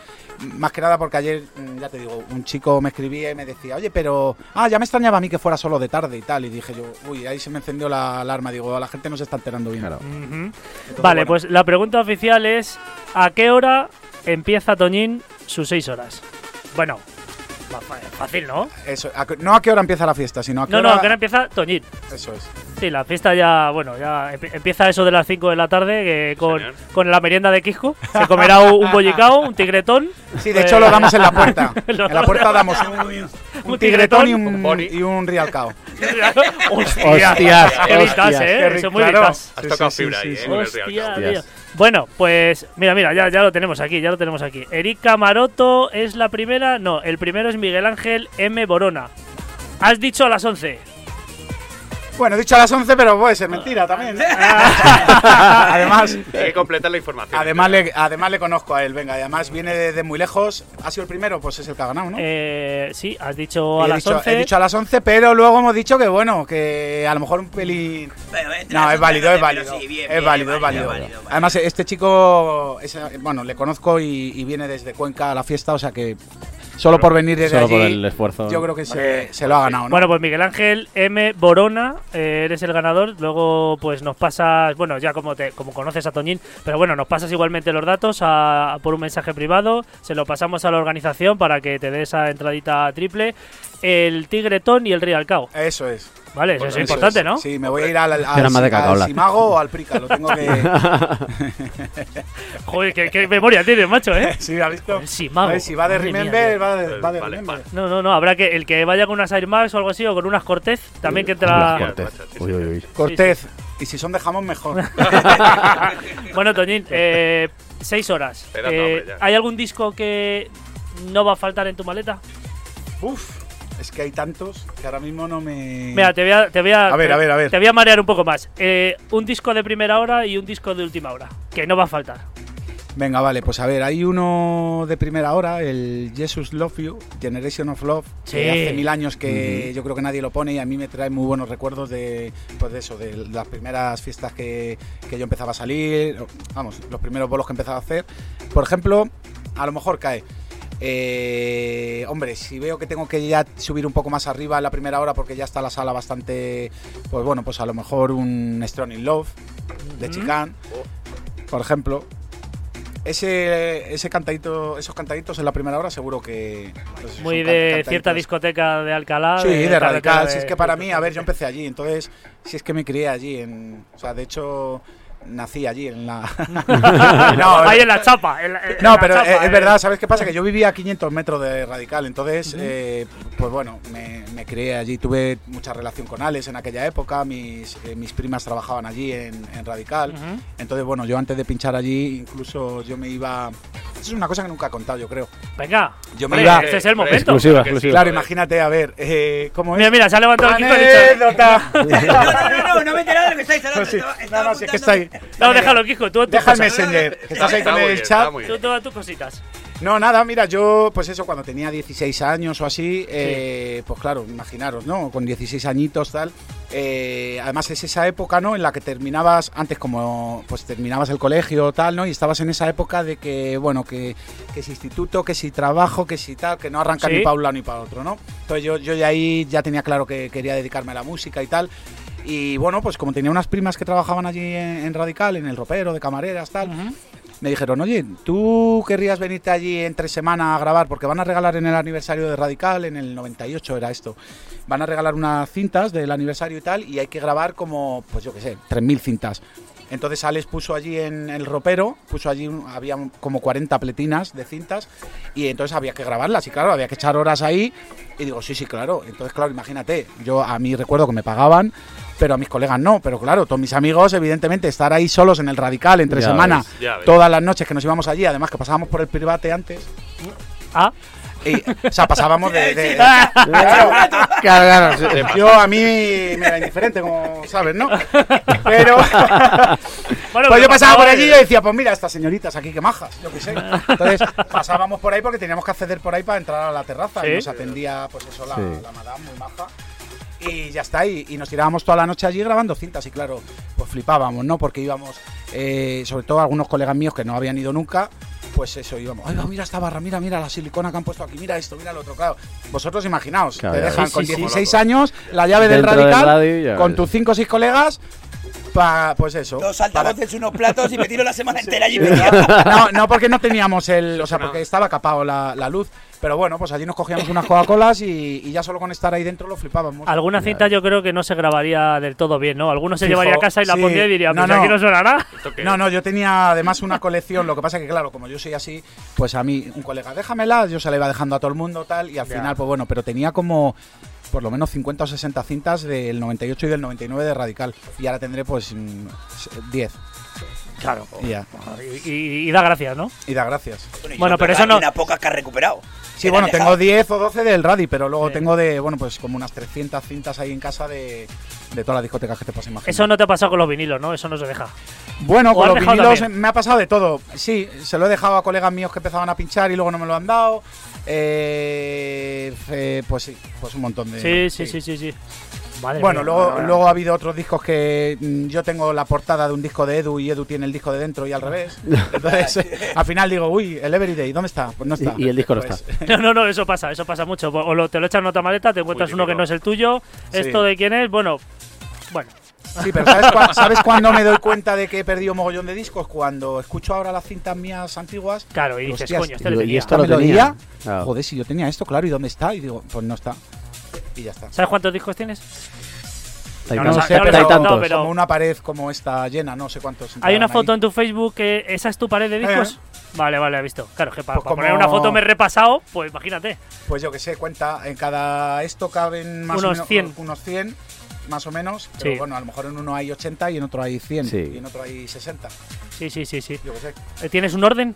C: Más que nada porque ayer, mm, ya te digo, un chico me escribía y me decía, oye, pero. Ah, ya me extrañaba a mí que fuera solo de tarde y tal. Y dije yo, uy, ahí se me encendió la alarma. Digo, la gente no se está enterando bien.
B: Claro.
C: Entonces,
A: Vale,
C: bueno,
A: pues la pregunta oficial es: ¿a qué hora empieza Toñín sus seis horas? Bueno, fácil, ¿no?
C: Eso, a no a qué hora empieza la fiesta, sino a qué
A: No, no,
C: hora.
A: ¿a qué hora empieza Toñín?
C: Eso es.
A: Sí, la fiesta ya, bueno, ya empie- empieza eso de las 5 de la tarde que con, con la merienda de Quisco. Se comerá un, un bollicao, un tigretón.
C: Sí, de hecho lo damos en la puerta. En la puerta damos un,
A: Un
C: tigretón y
E: Un
C: y un real cao.
A: Hostia,
B: Hostias,
A: qué vintage,
B: hostias,
A: eh.
C: qué
A: Eso muy
C: claro.
A: vintage.
E: Has
C: Sí,
E: tocado
C: sí,
E: fibra
C: sí,
E: ahí,
C: sí,
E: eh,
A: Hostia. Bueno, pues mira, mira, ya, ya lo tenemos aquí, ya lo tenemos aquí. Erika Maroto es la primera, no, el primero es Miguel Ángel M. Borona. Has dicho a las 11.
C: Bueno, he dicho a las 11, pero puede ser mentira también. además,
E: Hay que completar la información.
C: además, le, además le conozco a él, venga, y además viene de, de muy lejos. Ha sido el primero, pues es el que ha ganado, ¿no?
A: Eh, sí, has dicho a
C: he,
A: las
C: dicho,
A: 11.
C: he dicho a las 11, pero luego hemos dicho que bueno, que a lo mejor un pelín. No, es válido, es válido.
D: sí, bien,
C: es
D: bien,
C: válido, es válido.
D: válido.
C: Además, este chico, es, bueno, le conozco y, y viene desde Cuenca a la fiesta, o sea que solo por venir desde
B: Solo
C: allí,
B: por el esfuerzo.
C: yo creo que se, se lo ha ganado, ¿no?
A: Bueno, pues Miguel Ángel M. Borona, eh, eres el ganador. Luego, pues nos pasas, bueno, ya como te, como conoces a Toñín, pero bueno, nos pasas igualmente los datos a- por un mensaje privado. Se lo pasamos a la organización para que te dé esa entradita triple. El Tigretón y el Real Cao.
C: Eso es.
A: Vale, eso es importante, ¿no?
C: Sí, me voy a ir al, al,
B: de.
C: Simago o al Prica, lo tengo que...
A: Joder, qué, qué memoria tienes, macho, ¿eh?
C: sí, ¿has visto?
A: El Simago.
C: A ver, si va de Remember, va de, va de
E: Vale,
C: Remember.
A: No, no, no, habrá que el que vaya con unas Air Max o algo así o con unas Cortez, también que entra.
B: Cortez. Uy, uy, uy.
C: Cortez. Y si son de jamón, mejor.
A: bueno, Toñín, eh, seis horas. Eh. ¿Hay algún disco que no va a faltar en tu maleta?
C: Uf, es que hay tantos que ahora mismo no me...
A: Mira, te voy a, te voy a,
C: A ver,
A: te-
C: a ver, a ver.
A: Te voy a marear un poco más. Eh, un disco de primera hora y un disco de última hora, que no va a faltar.
C: Venga, vale, pues a ver, hay uno de primera hora, el Jesus Love You, Generation of Love, que
A: Sí.
C: hace mil años que yo creo que nadie lo pone y a mí me trae muy buenos recuerdos de, pues de eso, de las primeras fiestas que, que yo empezaba a salir, vamos, los primeros bolos que empezaba a hacer. Por ejemplo, a lo mejor cae. Eh, hombre, si veo que tengo que ya subir un poco más arriba en la primera hora porque ya está la sala bastante, pues bueno, pues a lo mejor un Strong in Love de. Chicán, por ejemplo. ese, ese cantadito, esos cantaditos en la primera hora seguro que... pues,
A: Muy de
C: cantaditos.
A: cierta discoteca de Alcalá.
C: Sí, de
A: carretera
C: radical.
A: de-
C: Si es que para mí, a ver, yo empecé allí, entonces, si es que me crié allí, en, o sea, de hecho, nací allí en la... no,
A: Ahí en la chapa. en la- en
C: no,
A: la
C: pero
A: chapa,
C: eh, es
A: eh.
C: verdad, ¿sabes qué pasa? Que yo vivía a 500 metros de Radical, entonces, eh, pues bueno, me, me crié allí, tuve mucha relación con Alex en aquella época, mis, eh, mis primas trabajaban allí en, en Radical, entonces, bueno, yo antes de pinchar allí, incluso yo me iba... Eso es una cosa que nunca he contado, yo creo.
A: Venga,
C: Yo me iba-
A: este es el momento.
B: Exclusiva, exclusiva.
C: Claro, imagínate, a ver, eh, ¿cómo es?
A: Mira, mira, se ha levantado el Kiko
C: ¡Anécdota!
D: No, no, no, no me he enterado de lo que estáis hablando.
C: Pues sí,
D: Estaba-
C: no,
D: estaba
C: no, si es que está ahí.
D: apuntando-
A: No, déjalo, Kiko, tú a tus
C: Deja el
A: cosas.
C: Messenger, que estás ahí con el chat.
A: Tú
E: bien.
A: todas tus cositas.
C: No, nada, mira, yo, pues eso, cuando tenía 16 años o así, eh, pues claro, imaginaros, ¿no? Con 16 añitos, tal. eh, además es esa época, ¿no? En la que terminabas, antes como, pues terminabas el colegio, tal, ¿no? Y estabas en esa época de que, bueno, que, que si instituto, que si trabajo, que si tal, que no arranca
A: Sí.
C: ni para un lado ni para otro, ¿no? Entonces yo, yo ya ahí ya tenía claro que quería dedicarme a la música y tal. Y bueno, pues como tenía unas primas que trabajaban allí en, en Radical, en el ropero, de camareras, tal, me dijeron, oye, ¿tú querrías venirte allí entre semana a grabar? Porque van a regalar en el aniversario de Radical, en el 98 era esto. Van a regalar unas cintas del aniversario y tal, y hay que grabar como, pues yo qué sé, 3.000 cintas. Entonces Alex puso allí en el ropero, puso allí, había como 40 pletinas de cintas, y entonces había que grabarlas, y claro, había que echar horas ahí. Y digo, sí, sí, claro. Entonces, claro, imagínate, yo a mí recuerdo que me pagaban, pero a mis colegas no. Pero claro, todos mis amigos, evidentemente, estar ahí solos en el radical entre
B: Ya
C: semana,
B: ves,
E: ves.
C: todas las noches que nos íbamos allí, además que pasábamos por el private antes.
A: Ah,
C: Y, o sea, pasábamos de. de-
B: Claro, claro, sí.
C: yo a mí me era indiferente, como sabes, ¿no? Pero.
A: bueno,
C: Pues yo pasaba por allí y yo decía, pues mira, estas señoritas aquí que majas, yo qué sé. Entonces pasábamos por ahí porque teníamos que acceder por ahí para entrar a la terraza
A: Sí.
C: y nos atendía, pues eso, la,
B: Sí.
C: la madame muy maja. Y ya está, y, y nos tirábamos toda la noche allí grabando cintas y claro, pues flipábamos, ¿no? Porque íbamos, eh, sobre todo algunos colegas míos que no habían ido nunca, pues eso, íbamos, ay, va, mira esta barra, mira, mira la silicona que han puesto aquí, mira esto, mira lo otro, claro. Vosotros imaginaos,
B: Claro,
C: te dejan con
A: Sí, sí, sí.
C: 16 años, la llave del
B: Dentro del
C: radical,
B: radio
C: con
B: ves.
C: tus 5 o 6 colegas, pa, pues eso.
D: Dos
C: para-
D: altavoces, unos platos y me tiro la semana entera allí
C: no, no porque no teníamos el. O sea, porque estaba capado la, la luz. Pero bueno, pues allí nos cogíamos unas Coca-Colas y, y ya solo con estar ahí dentro lo flipábamos.
A: Alguna cinta yo creo que no se grabaría del todo bien, ¿no? Alguno se
C: Fijo,
A: llevaría a casa y la
C: sí.
A: pondría y diría,
C: No,
A: pues
C: no.
A: aquí no suena nada.
E: ¿Esto qué
C: No, no, yo tenía además una colección. Lo que pasa que, claro, como yo soy así, pues a mí, un colega, déjamela, yo se la iba dejando a todo el mundo, tal. Y al
A: Ya.
C: final, pues bueno, pero tenía como por lo menos 50 o 60 cintas del 98 y del 99 de Radical. Y ahora tendré, pues, mm, 10.
A: Claro.
C: Y ya.
A: Y, y- y da gracias, ¿no?
C: Y da gracias.
A: Bueno, pero eso no-
D: hay unas pocas que has recuperado.
C: Sí,
D: Que
C: bueno,
D: han
C: tengo
D: dejado.
C: 10 o 12 del Radi, pero luego
A: Sí.
C: tengo de, bueno, pues como unas 300 cintas ahí en casa de, de todas las discotecas que te puedas imaginar.
A: Eso no te ha pasado con los vinilos, ¿no? Eso no se deja.
C: Bueno,
A: ¿O
C: con
A: has
C: los
A: dejado
C: vinilos
A: también?
C: me ha pasado de todo. Sí, se lo he dejado a colegas míos que empezaban a pinchar y luego no me lo han dado. Eh, eh, pues sí, pues un montón de.
A: Sí, sí, sí, sí, sí. Madre
C: Bueno,
A: mía.
C: luego, luego ha habido otros discos que mm, yo tengo la portada de un disco de Edu y Edu tiene el disco de dentro y al revés. Entonces, al final digo, uy, el Everyday, ¿dónde está? Pues no está.
B: Y- y el disco no
C: Pues,
A: No, no, no, eso pasa, eso pasa mucho. O lo- te lo echan en otra maleta, te encuentras uno que no es el tuyo.
C: Sí.
A: ¿Esto de quién es? Bueno, bueno.
C: Sí, pero ¿sabes, cua- ¿sabes cuándo me doy cuenta de que he perdido un mogollón de discos? Cuando escucho ahora las cintas mías antiguas.
A: Claro, y dices,
C: Hostias,
A: coño, este
B: lo- y
A: tenía.
B: esto-
C: ¿Esta
B: lo tenía.
C: melodía?
B: Claro.
C: Joder, si yo tenía esto, claro, ¿y dónde está? Y digo, pues no está. Y ya está.
A: ¿Sabes cuántos discos tienes?
B: Hay
A: No,
B: tantos,
A: no sé,
B: hay
A: pero-
B: tantos.
A: no, pero-
C: Como una pared como esta llena, no sé cuántos.
A: Hay una foto
C: ahí.
A: en tu Facebook que esa es tu pared de discos.
C: Eh.
A: Vale, vale, he visto. Claro, que para,
C: Pues como-
A: poner una foto me he repasado, pues imagínate.
C: Pues yo que sé, cuenta, en cada esto caben más
A: Unos
C: o menos
A: 100.
C: unos 100, más o menos. Pero
A: Sí.
C: bueno, a lo mejor en uno hay 80 y en otro hay 100.
B: Sí.
C: Y en otro hay 60.
A: Sí, sí, sí, sí.
C: Yo que sé.
A: Eh, ¿Tienes un orden?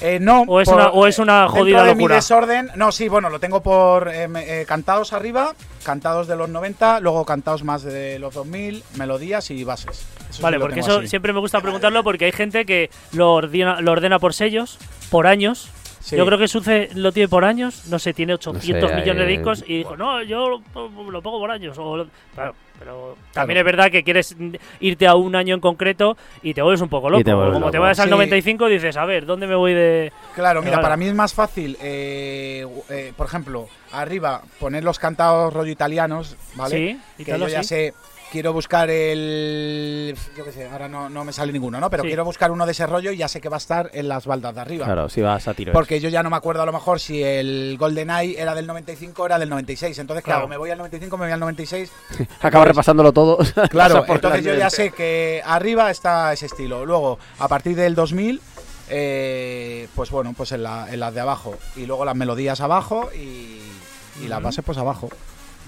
C: Eh, no,
A: ¿O es
C: por-
A: una- o es una jodida
C: de
A: locura?
C: mi desorden, no, sí, bueno, lo tengo por eh, eh, cantados arriba, cantados de los 90, luego cantados más de los 2000, melodías y bases. Eso
A: Vale,
C: sí
A: porque eso
C: así.
A: siempre me gusta preguntarlo porque hay gente que lo ordena, lo ordena por sellos, por años.
C: Sí.
A: Yo creo que Suce lo tiene por años, no sé, tiene 800
B: No sé,
A: millones de discos y dijo, no, yo lo, lo pongo por años. O claro, pero también
C: Claro.
A: es verdad que quieres irte a un año en concreto y te vuelves un poco loco.
B: Te
A: Como te vayas al
C: Sí.
A: 95 dices, a ver, ¿dónde me voy de...?
C: Claro, mira, para mí es más fácil, eh, eh, por ejemplo, arriba poner los cantados rollo italianos, ¿vale?
A: Sí,
C: que
A: Italo,
C: yo ya
A: sí.
C: sé quiero buscar el. Yo qué sé, ahora no, no me sale ninguno, ¿no? Pero
A: Sí.
C: quiero buscar uno de ese rollo y ya sé que va a estar en las baldas de arriba.
B: Claro, si vas a tiro.
C: Porque yo ya no me acuerdo a lo mejor si el GoldenEye era del 95 o era del 96. Entonces,
A: Claro.
C: claro, me voy al 95, me voy al 96.
B: Acaba repasándolo todo.
C: Claro, entonces yo ya sé que arriba está ese estilo. Luego, a partir del 2000, eh, pues bueno, pues en, la- en las de abajo. Y luego las melodías abajo y, y las bases pues abajo.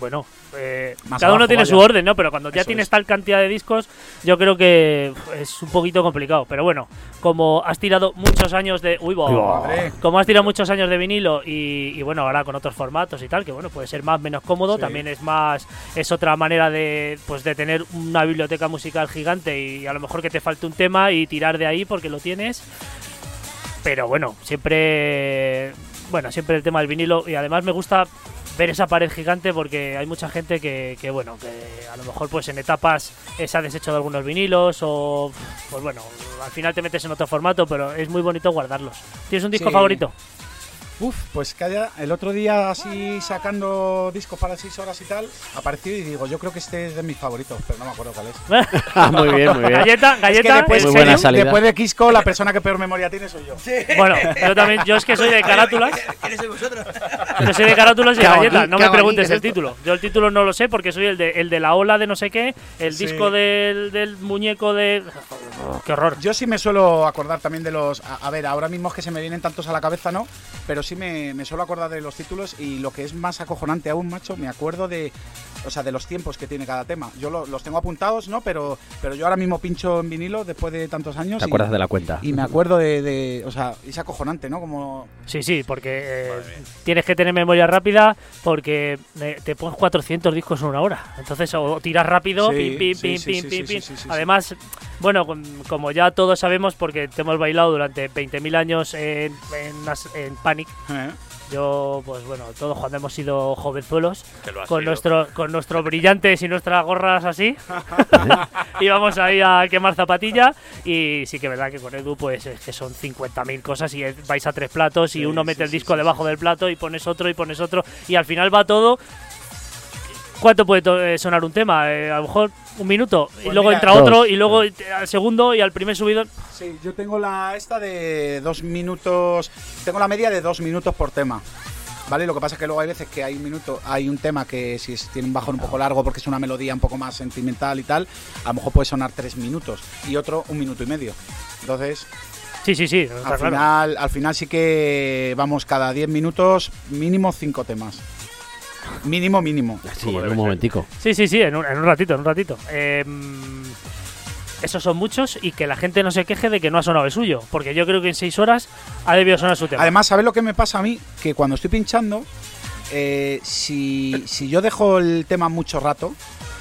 A: Bueno, eh, cada uno tiene
C: vaya.
A: su orden, ¿no? Pero cuando ya
C: Eso
A: tienes
C: es.
A: tal cantidad de discos, yo creo que es un poquito complicado. Pero bueno, como has tirado muchos años de. Uy.
C: Madre.
A: Como has tirado muchos años de vinilo y, y bueno, ahora con otros formatos y tal, que bueno, puede ser más menos cómodo,
C: Sí.
A: también es más, es otra manera de, pues de tener una biblioteca musical gigante y a lo mejor que te falte un tema y tirar de ahí porque lo tienes. Pero bueno, siempre, bueno, siempre el tema del vinilo y además me gusta ver esa pared gigante porque hay mucha gente que, que, bueno, que a lo mejor pues en etapas eh, se ha deshecho de algunos vinilos o pues bueno, al final te metes en otro formato, pero es muy bonito guardarlos. ¿Tienes un disco
C: Sí.
A: favorito?
C: Uf, pues calla, el otro día así sacando discos para 6 horas y tal, apareció y digo, yo creo que este es de mis favoritos, pero no me acuerdo cuál es.
B: Ah, muy bien, muy bien.
A: Galleta,
C: Es que
A: galleta.
C: después,
B: Muy buena
C: serio,
B: salida.
C: después de Kisco, la persona que peor memoria tiene soy yo.
A: Bueno, yo también, yo es que soy de carátulas.
D: ¿Quiénes sois vosotros?
A: Yo soy de carátulas y galletas. No me preguntes
B: ¿qué es
A: el
B: esto?
A: título. Yo el título no lo sé porque soy el de, el de la ola de no sé qué, el
C: Sí.
A: disco del, del muñeco de. ¡Qué horror!
C: Yo sí me suelo acordar también de los. A, a ver, ahora mismo es que se me vienen tantos a la cabeza, ¿no? Pero sí me, me suelo acordar de los títulos y lo que es más acojonante aún, macho, me acuerdo de. O sea, de los tiempos que tiene cada tema. Yo lo- los tengo apuntados, ¿no? Pero, pero yo ahora mismo pincho en vinilo después de tantos años.
B: ¿Te
C: y-
B: acuerdas de la cuenta?
C: Y me acuerdo de, de- O sea, es acojonante, ¿no? Como.
A: Sí, sí, porque eh, tienes que tener memoria rápida porque eh, te pones 400 discos en una hora. Entonces, o tiras rápido,
C: Sí,
A: pim, pim,
C: sí,
A: pim,
C: sí,
A: pim,
C: sí,
A: pim,
C: sí,
A: pim.
C: sí, sí, sí.
A: Además, bueno, com- como ya todos sabemos, porque te hemos bailado durante 20.000 años en, en, en Panic,
C: ¿eh?
A: yo, pues bueno, todos cuando hemos sido jovenzuelos, con,
E: sido.
A: nuestro, con nuestros brillantes y nuestras gorras así, íbamos ahí a quemar zapatilla y sí que es verdad que con Edu pues es que son 50.000 cosas y vais a tres platos y
C: Sí,
A: uno
C: sí,
A: mete el disco
C: sí,
A: debajo del plato y pones otro y pones otro y al final va todo... ¿Cuánto puede to- eh, sonar un tema? Eh, a lo mejor un minuto y
C: Pues
A: luego
C: mira,
A: entra otro y luego al segundo y al primer subidón...
C: Sí, yo tengo la esta de dos minutos. Tengo la media de dos minutos por tema. ¿Vale? Lo que pasa es que luego hay veces que hay un minuto, hay un tema que si es- tiene un bajón un poco largo porque es una melodía un poco más sentimental y tal, a lo mejor puede sonar tres minutos y otro un minuto y medio. Entonces,
A: Sí, sí, sí. está
C: al
A: claro.
C: final, al final sí que vamos cada 10 minutos, mínimo cinco temas. Mínimo, mínimo.
B: Sí, en un
E: ser.
B: momentico.
A: Sí, sí, sí, en un, en un ratito, en un ratito. Em, esos son muchos y que la gente no se queje de que no ha sonado el suyo, porque yo creo que en seis horas ha debido sonar su tema.
C: Además, ¿sabes lo que me pasa a mí? Que cuando estoy pinchando, eh, si, si yo dejo el tema mucho rato,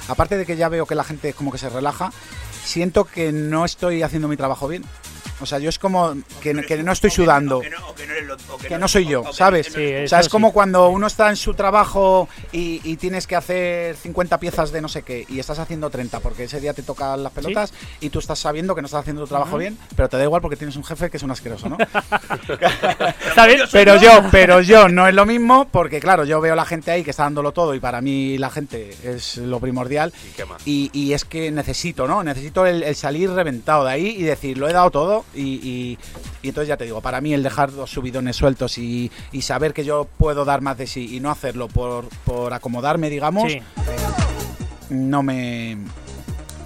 C: aparte de que ya veo que la gente como que se relaja, siento que no estoy haciendo mi trabajo bien. O sea, yo es como que, que no estoy sudando.
D: que no-
C: soy yo, ¿sabes?
A: Sí.
C: O sea, es como
A: sí.
C: cuando uno está en su trabajo y, y tienes que hacer 50 piezas de no sé qué y estás haciendo 30 porque ese día te tocan las pelotas y tú estás sabiendo que no estás haciendo tu trabajo bien, pero te da igual porque tienes un jefe que es un asqueroso, ¿no?
A: Está bien,
C: Pero yo, pero yo no es lo mismo porque claro, yo veo la gente ahí que está dándolo todo y para mí la gente es lo primordial
E: ¿Y
C: es que necesito, ¿no? Necesito el, el salir reventado de ahí y decir, lo he dado todo y, y- y entonces ya te digo, para mí el dejar los subidones sueltos y, y saber que yo puedo dar más de sí y no hacerlo por, por acomodarme, digamos,
A: Sí.
C: no me...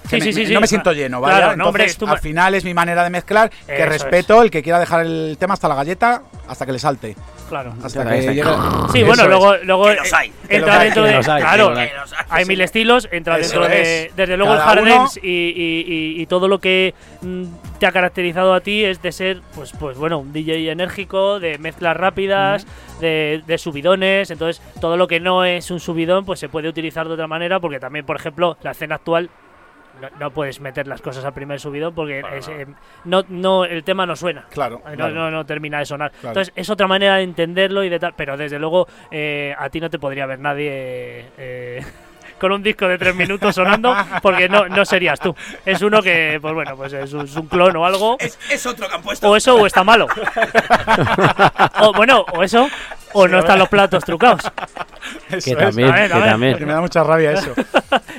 A: Sí,
C: que me-
A: sí, sí,
C: me-
A: sí.
C: no me siento lleno, ¿vale?
A: Claro, no, hombre,
C: Entonces,
A: tú-
C: al final es mi manera de mezclar, que
A: Eso
C: respeto el que quiera dejar el tema hasta la galleta, hasta que le salte.
A: Claro.
C: Hasta que
B: está.
C: llegue.
A: Sí,
C: Eso
A: bueno,
C: es.
A: luego, luego
D: Que los hay,
C: que
A: entra
C: los hay,
A: dentro
B: que
A: de.
B: los hay,
A: claro,
B: que los hay.
D: Que
A: mil estilos, entra
C: Eso
A: dentro de.
C: es.
A: Desde luego el
C: Cada
A: hard
C: uno-
A: dance y, y- y- y todo lo que mm, te ha caracterizado a ti es de ser, pues, pues bueno, un DJ enérgico, de mezclas rápidas, de, de subidones. Entonces, todo lo que no es un subidón, pues se puede utilizar de otra manera, porque también, por ejemplo, la escena actual. No, no puedes meter las cosas al primer subidón porque es, eh, no, no, el tema no suena.
C: Claro,
A: No,
C: claro.
A: no, no termina de sonar.
C: Claro.
A: Entonces, es otra manera de entenderlo y de tal. Pero desde luego, eh, a ti no te podría ver nadie eh, con un disco de tres minutos sonando, porque no, no serías tú. Es uno que, pues bueno, pues es un, es un clon o algo.
D: Es, es otro que han puesto.
A: O eso o está malo. o bueno, o eso. o no están los platos trucados.
C: Eso
B: Que también,
A: ver,
B: que también.
C: Que me da mucha rabia eso.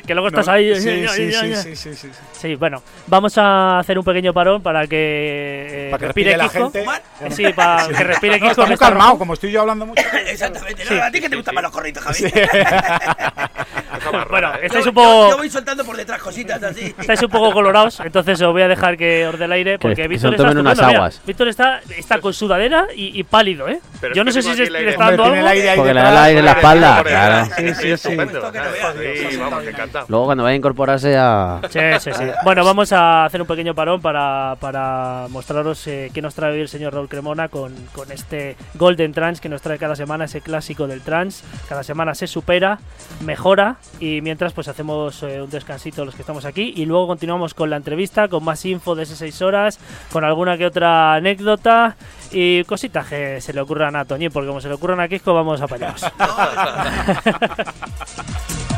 A: Que luego estás
C: No,
A: ahí.
C: Sí, sí, sí, sí, sí, sí.
A: Sí, bueno, vamos a hacer un pequeño parón para que, eh,
C: Para que
A: respire
C: respire la
A: Kiko.
C: gente.
A: Eh, Sí, para que respire
C: No,
A: Kiko.
C: está
A: que
C: muy calmado, como estoy yo hablando mucho.
D: Exactamente. ¿no?
A: Sí,
D: a ti que
E: sí,
D: te gustan
E: sí.
D: más los corritos, Javi.
A: Bueno,
E: ¿eh?
A: estáis un poco-
D: Yo, yo voy soltando por detrás cositas así.
A: Estáis un poco colorados, entonces os voy a dejar que os dé el aire porque
B: que
A: Víctor está
B: unas
A: mira.
B: aguas.
A: Víctor está, está con sudadera y, y pálido, ¿eh?
E: Pero
A: Yo no sé si se está dando
C: el
A: algo.
C: aire ahí
B: Porque le da el aire en la espalda, claro.
E: Sí,
C: Sí,
E: sí.
B: Luego cuando vaya a incorporarse a...
A: Sí, sí, sí. Bueno, vamos a hacer un pequeño parón para, para mostraros eh, qué nos trae hoy el señor Raúl Cremona con, con este Golden Trans que nos trae cada semana, ese clásico del trans. Cada semana se supera, mejora y mientras pues hacemos eh, un descansito los que estamos aquí. Y luego continuamos con la entrevista, con más info de esas seis horas, con alguna que otra anécdota y cositas que se le ocurran a Toñín, porque como se le ocurran a Kisco vamos a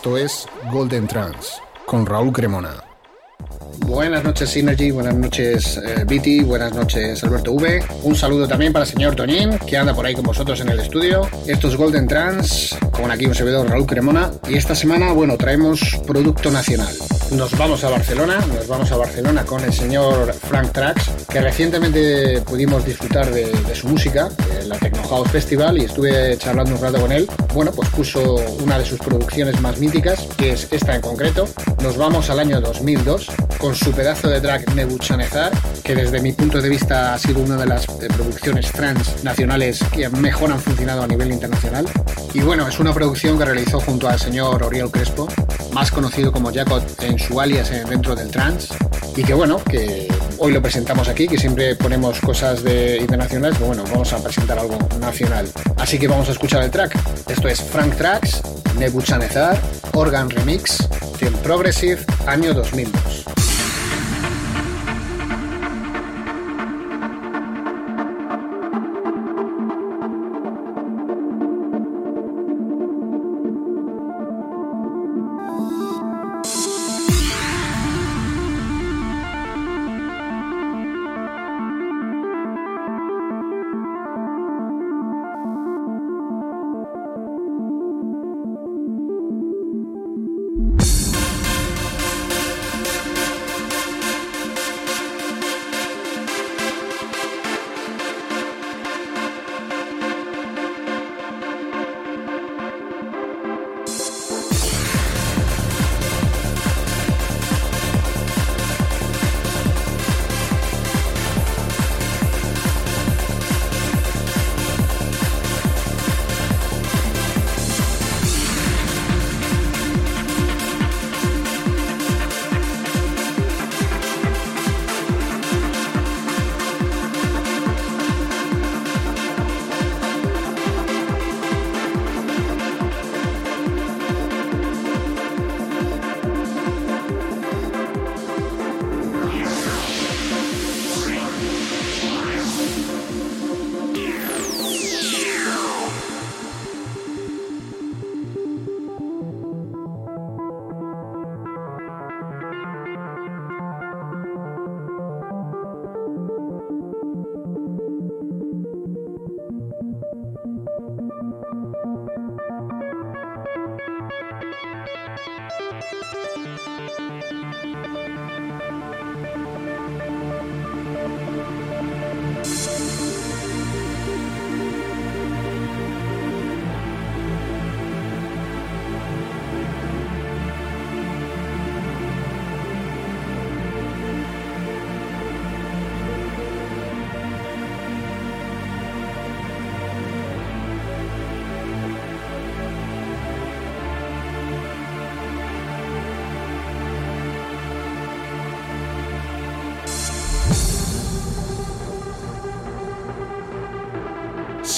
F: Esto es Golden Trans con Raúl Cremona. Buenas noches Synergy, buenas noches eh, Viti, buenas noches Alberto V. Un saludo también para el señor Toñín, que anda por ahí con vosotros en el estudio. Esto es Golden Trans, con aquí un servidor Raúl Cremona. Y esta semana, bueno, traemos producto nacional. Nos vamos a Barcelona, nos vamos a Barcelona con el señor Frank Trax, que recientemente pudimos disfrutar de, su música la Techno House Festival y estuve charlando un rato con él. Bueno, pues puso una de sus producciones más míticas, que es esta en concreto. Nos vamos al año 2002 con su pedazo de track Nebuchadnezzar, que desde mi punto de vista ha sido una de las eh, producciones trans nacionales que mejor han funcionado a nivel internacional. Y bueno, es una producción que realizó junto al señor Oriol Crespo, más conocido como Jacot en su alias en- dentro del trans, y que bueno, que hoy lo presentamos aquí, que siempre ponemos cosas de internacionales, pero bueno, vamos a presentar algo nacional. Así que vamos a escuchar el track. Esto es Frank Tracks, Nebuchadnezzar, Organ Remix, Team Progressive, año 2002.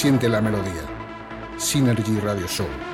F: Siente la melodía. Synergy Radio Show.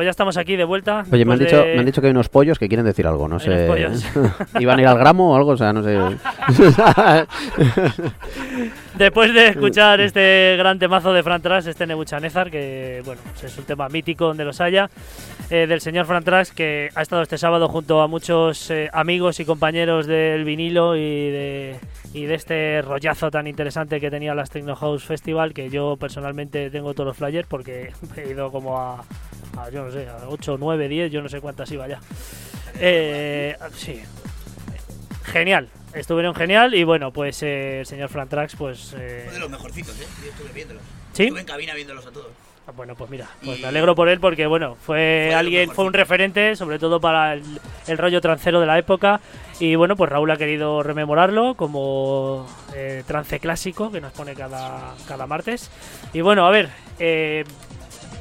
A: Pues ya estamos aquí de vuelta.
B: Oye, me han, dicho, me han dicho que hay unos pollos que quieren decir algo, no sé. ¿Iban a ir al gramo o algo? O sea, no sé.
A: Después de escuchar este gran temazo de Fran Trax, este Nebuchadnezzar, que bueno, pues es un tema mítico donde los haya, eh, del señor Fran Trax, que ha estado este sábado junto a muchos eh, amigos y compañeros del vinilo y de, y de este rollazo tan interesante que tenía las Techno House Festival, que yo personalmente tengo todos los flyers porque he ido como a, a, yo no sé, a 8, 9, 10, yo no sé cuántas iba ya. Eh, sí, genial. Estuvieron genial y bueno, pues eh, el señor Fran Trax, pues... eh,
D: Fue de los mejorcitos, ¿eh? Yo estuve viéndolos.
A: ¿Sí?
D: Estuve en cabina viéndolos a todos.
A: Ah, Bueno, pues mira, pues
D: Y-
A: me alegro por él porque bueno, fue alguien, fue un referente, sobre todo para el, el rollo trancero de la época. Y bueno, pues Raúl ha querido rememorarlo como eh, trance clásico que nos pone cada, cada martes. Y bueno, a ver, eh,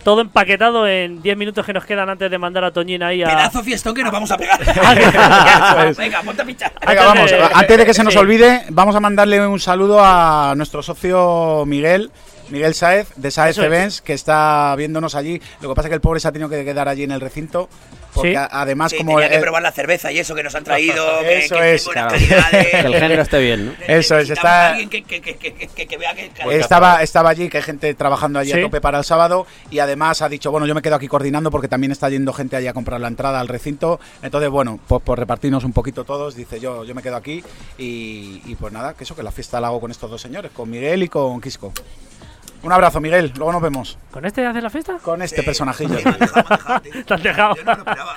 A: todo empaquetado en 10 minutos que nos quedan antes de mandar a Toñín ahí a.
D: Pedazo fiestón que nos vamos a pegar.
A: Ah.
D: Venga, ponte a pinchar.
C: Venga,
A: Antes
C: vamos.
A: de-
C: Antes de que se nos
A: sí.
C: olvide, vamos a mandarle un saludo a nuestro socio Miguel. Miguel Saez, de Saez
A: es.
C: Events, que está viéndonos allí. Lo que pasa es que el pobre se ha tenido que quedar allí en el recinto. Porque
A: Sí.
C: además,
D: Sí,
C: como.
D: tenía que probar la cerveza y eso que nos han traído. que,
C: Eso
D: que
C: es,
D: buenas
B: claro.
D: calidades.
B: que el género esté bien, ¿no?
C: Eso es, está-
D: que, que, que, que, que- que vea que.
C: Estaba, estaba allí, que hay gente trabajando allí
A: Sí.
C: a tope para el sábado y además ha dicho, bueno, yo me quedo aquí coordinando porque también está yendo gente allí a comprar la entrada al recinto. Entonces, bueno, pues por repartirnos un poquito todos, dice yo, yo me quedo aquí y, y pues nada, que eso, que la fiesta la hago con estos dos señores, con Miguel y con Quisco. Un abrazo, Miguel, luego nos vemos
A: ¿Con este hace la fiesta?
C: con este personajillo.
D: Sí, me han dejado, me han dejado, tío.
A: Te han dejado.
D: Yo no lo esperaba.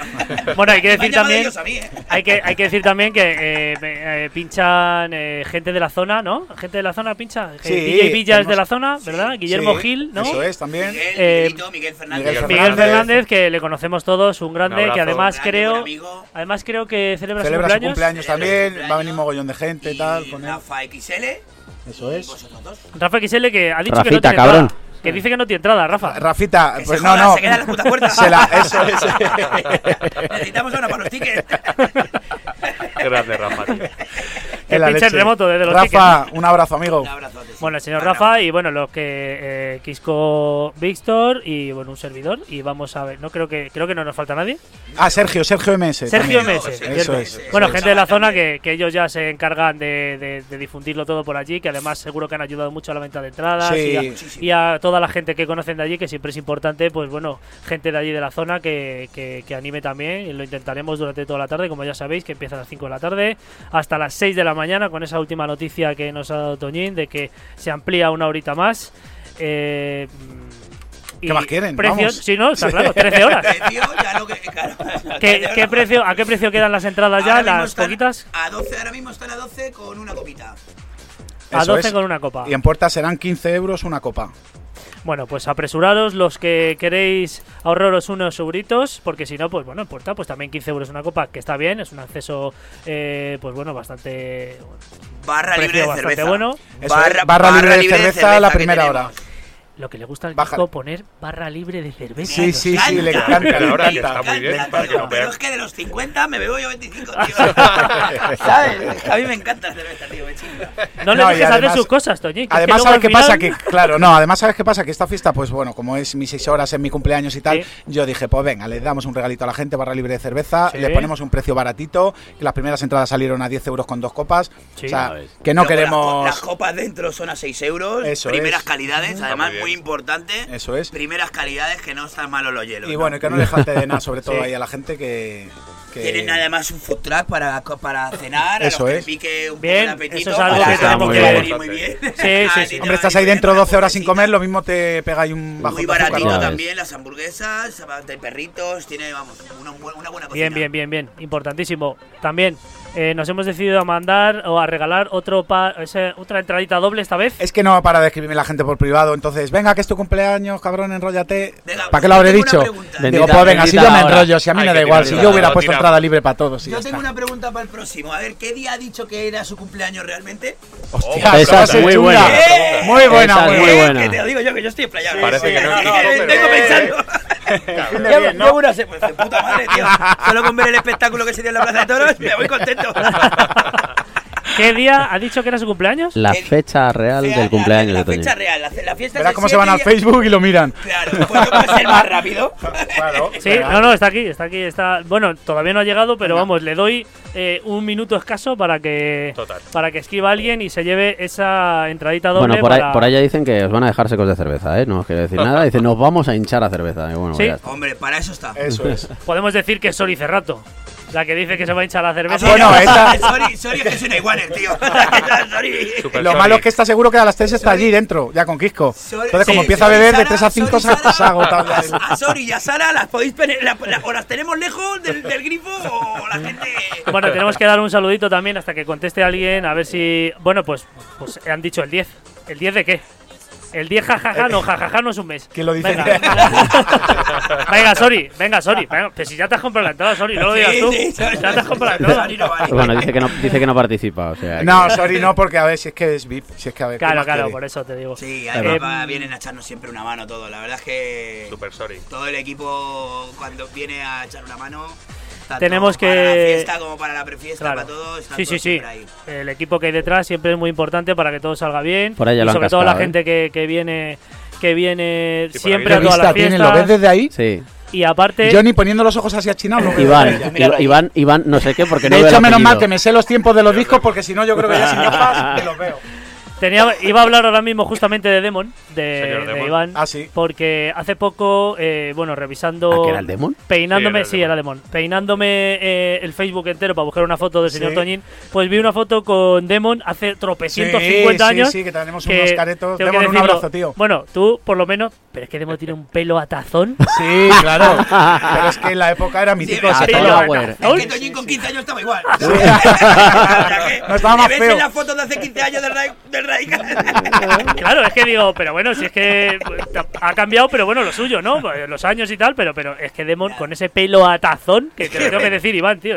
A: Bueno, hay que decir también.
D: mí, ¿eh?
A: Hay que, hay que decir también que eh, eh, pinchan eh, gente de la zona, ¿no? Gente de la zona pincha.
C: Sí,
A: Eh, DJ Villa es de la zona,
D: sí,
A: ¿verdad? Guillermo
C: Sí,
A: Gil, ¿no?
C: Eso es, también.
D: Miguel,
A: Eh,
D: Miguel Fernández.
C: Miguel
A: Miguel
C: Fernández.
A: Que le conocemos todos, un grande, que además
D: Grande,
A: creo, además creo que celebra,
C: Celebra
A: su
C: su
A: cumpleaños.
D: su
C: también,
D: cumpleaños.
C: va a venir mogollón de gente y tal. Con él.
D: Rafa XL.
C: Eso es.
A: Rafa XL que ha dicho que no
B: Rafita,
A: tiene
B: cabrón.
A: entrada. Que dice que no tiene entrada, Rafa.
C: Rafita,
D: Que
C: pues
D: se
C: no,
D: joda,
C: no.
D: se queda en la puta puerta.
C: Se la- eso es.
D: Necesitamos una para los tickets.
E: Grande, Rafa, tío.
C: La
A: pinche en remoto desde los
C: Rafa, un abrazo, amigo.
D: Un abrazote, sí.
A: Bueno, el señor Rafa y bueno, los que eh, Quisco Víctor y bueno, un servidor y vamos a ver, no creo que creo que no nos falta nadie.
C: Ah, Sergio, Sergio MS.
A: Sergio
C: también.
A: MS,
C: Eso es.
A: Bueno, gente de la zona que, que ellos ya se encargan de, de- de difundirlo todo por allí, que además seguro que han ayudado mucho a la venta de entradas
C: Sí.
A: y, a, y a toda la gente que conocen de allí, que siempre es importante, pues bueno, gente de allí de la zona que, que- que anime también y lo intentaremos durante toda la tarde, como ya sabéis, que empieza a las 5 de la tarde hasta las 6 de la mañana con esa última noticia que nos ha dado Toñín de que se amplía una horita más. Eh, Y
C: ¿Qué más quieren?
A: Precios,
C: Vamos.
A: sí, no, está claro, 13 horas.
D: Precio, ya lo que. Claro,
A: ¿Qué, qué precio, ¿A qué precio quedan las entradas ya,
D: Ahora
A: las poquitas?
D: A 12, ahora mismo están a 12 con una copita.
A: A
C: Eso
A: 12
C: es.
A: con una copa.
C: Y en puerta serán 15 euros una copa.
A: Bueno, pues apresuraros los que queréis ahorraros unos euritos, porque si no, pues bueno, en puerta, pues también 15 euros una copa, que está bien, es un acceso, eh, pues bueno, bastante.
D: Barra libre de
A: bastante
D: cerveza.
A: bueno.
C: Eso es, barra libre de cerveza la primera hora.
A: Lo que le gusta al
C: Baja.
A: Kiko poner barra libre de cerveza.
C: Sí, sí, sí, le
D: encanta.
E: Ahora que está muy bien, para que
D: es que de los 50 me bebo yo 25, tío. ¿Sabes? A mí me encanta la cerveza, tío, me chinga.
A: No le
C: No,
A: dejes hacer
C: además-
A: sus cosas, Toñi.
C: Además, ¿sabes qué
A: final-
C: pasa? Que, claro, no, además, ¿sabes qué pasa? Que esta fiesta, pues bueno, como es mis seis horas en mi cumpleaños y tal,
A: Sí.
C: yo dije, pues venga, le damos un regalito a la gente, barra libre de cerveza,
A: Sí.
C: le ponemos un precio baratito, que las primeras entradas salieron a 10 euros con dos copas.
A: Sí.
C: o sea, que no queremos.
D: Las, copas dentro son a 6 euros.
C: Eso
D: primeras
C: es.
D: calidades, además,
E: muy bien.
D: Muy importante.
C: Eso es.
D: Primeras calidades que no están malos los hielos.
C: Y
D: ¿no?
C: bueno, que no le falte de nada, sobre todo
A: Sí.
C: ahí a la gente que. que-
D: Tienen además un food truck para, para cenar,
C: Eso
D: a los que
C: es.
D: pique un
A: Bien,
D: poco el apetito.
A: eso es algo
B: que tenemos
D: venir muy bien.
A: Sí, sí, sí.
D: Así te
C: Hombre, estás ahí dentro
D: una
C: 12 horas sin comer, lo mismo te pega ahí un bajo
D: Muy
C: azúcar,
D: baratito también las hamburguesas, de perritos, tiene, vamos, una, una buena cocina.
A: Bien, bien, bien, bien. Importantísimo. También eh, nos hemos decidido a mandar o a regalar otro pa- ese- otra entradita doble esta vez.
C: Es que no para de escribirme la gente por privado, entonces, venga, que es tu cumpleaños, cabrón, enróllate.
D: Venga,
C: ¿Para qué lo habré dicho? Digo, pues venga, si yo me enrollo, si a mí me da igual, si yo hubiera puesto
E: tira.
C: entrada libre para todos. y ya
D: Yo tengo
C: está.
D: una pregunta para el próximo. A ver, ¿qué día ha dicho que era su cumpleaños realmente?
C: Hostia,
B: Esa
C: va
B: es muy buena.
D: ¡Eh!
C: Muy buena, muy buena.
D: Que te lo digo yo, que yo estoy explayado.
E: Parece
D: ¿eh?
E: que no
D: Tengo pensando.
C: Bien, ¿no?
D: llevo una se- pues, puta madre, tío. Solo con ver el espectáculo que se dio en la Plaza de Toros, me voy contento.
A: ¿Qué día ha dicho que era su cumpleaños?
B: La
D: El-
B: fecha real del cumpleaños
D: la,
B: de Toñi.
D: fecha real, la, la fiesta es
C: Verás cómo se van al
D: 7 y-
C: Facebook y lo miran.
D: Claro, pues ser más rápido.
C: Claro.
A: Sí, no, no, está aquí, está aquí, está. Bueno, todavía no ha llegado, pero vamos, le doy eh, un minuto escaso para que
E: Total.
A: para que escriba alguien y se lleve esa entradita doble.
B: Bueno, por ahí,
A: para-
B: por ahí ya dicen que os van a dejar secos de cerveza, ¿eh? No os quiero decir nada. Dicen, nos vamos a hinchar a cerveza. Y bueno,
A: Sí.
B: ya está.
D: Hombre, para eso está.
C: Eso es.
A: Podemos decir que es Sori Cerrato, la que dice que se va a hinchar la cerveza.
C: Bueno,
D: no,
C: esa-
D: Sorry, sorry, es que soy una iguaner, tío. sorry.
E: Super
C: Lo
E: sorry.
C: malo es que está seguro que a las 3 está allí dentro, ya con Kisco.
D: Sorry-
C: Entonces, como empieza a beber de
D: Sara,
C: 3 a 5 se ha agotado
D: A Sori y a Sara las podéis poner, la- la- o las tenemos lejos del, del grifo o la gente.
A: Bueno, tenemos que dar un saludito también hasta que conteste alguien, a ver si. Bueno, pues, pues han dicho el 10. ¿El 10 de qué? El 10 jajaja, no, jajaja no es un mes.
C: ¿Quién lo dice?
A: Venga, venga sorry, venga, sorry. Venga, pero si ya te has comprado la entrada, sorry, no lo digas tú. ya te has comprado la entrada.
D: no.
B: Bueno, dice que no, dice que no participa. O sea, que-
C: No, sorry, no, porque a ver, si es que es VIP. Si es que a ver. ¿qué
A: Claro, claro,
C: quiere?
A: por eso te digo.
D: Sí, vienen a echarnos siempre una mano todo. La verdad es que
E: Super sorry.
D: todo el equipo cuando viene a echar una mano. Tanto
A: Tenemos
D: para
A: que-
D: la fiesta como para la prefiesta,
A: Claro.
D: para todo. están
A: Sí, sí,
D: todos
A: sí.
D: siempre ahí.
A: El equipo que hay detrás siempre es muy importante para que todo salga bien.
B: Por ahí ya
A: y sobre todo la
B: ¿eh?
A: gente que, que viene que viene
E: Sí,
A: siempre a
C: ¿Qué
A: todas las
C: tiene? ¿Lo ves
A: fiestas.
C: desde ahí?
B: Sí.
A: Y aparte,
C: Yo ni poniendo los ojos así achinados lo veo.
B: Iván,
D: ahí.
B: Iván, Iván, no sé qué, porque no
C: De hecho, menos mal que me sé los tiempos de los discos porque si no, yo creo que ya sin gafas te los veo.
A: Tenía, iba a hablar ahora mismo justamente de Demon, de, de
E: Demon.
A: Iván,
C: Ah, sí.
A: porque hace poco, eh, bueno, revisando...
B: ¿Ah, que era el Demon?
A: Peinándome,
E: Sí,
A: sí,
E: era
A: era
E: el
A: Demon. Peinándome eh, el Facebook entero para buscar una foto del
C: Sí.
A: señor Toñín, pues vi una foto con Demon hace tropecientos
C: Sí,
A: 50
C: sí,
A: años.
C: sí, que tenemos
A: que
C: unos caretos. Demon, un abrazo, tío.
A: Bueno, tú por lo menos, pero es que Demon tiene un pelo atazón.
C: Sí, claro. Pero es que en la época era mítico
D: Sí,
C: ese pelo.
A: atazón.
D: Es que Toñín con 15 años estaba igual.
C: No estaba más
D: ¿Le ves en las fotos de hace 15 años del, del?
A: Claro, es que digo, pero bueno, si es que ha cambiado, pero bueno, lo suyo, ¿no? Pues Los años y tal, pero pero es que Demon con ese pelo atazón, que te lo tengo que decir, Iván, tío.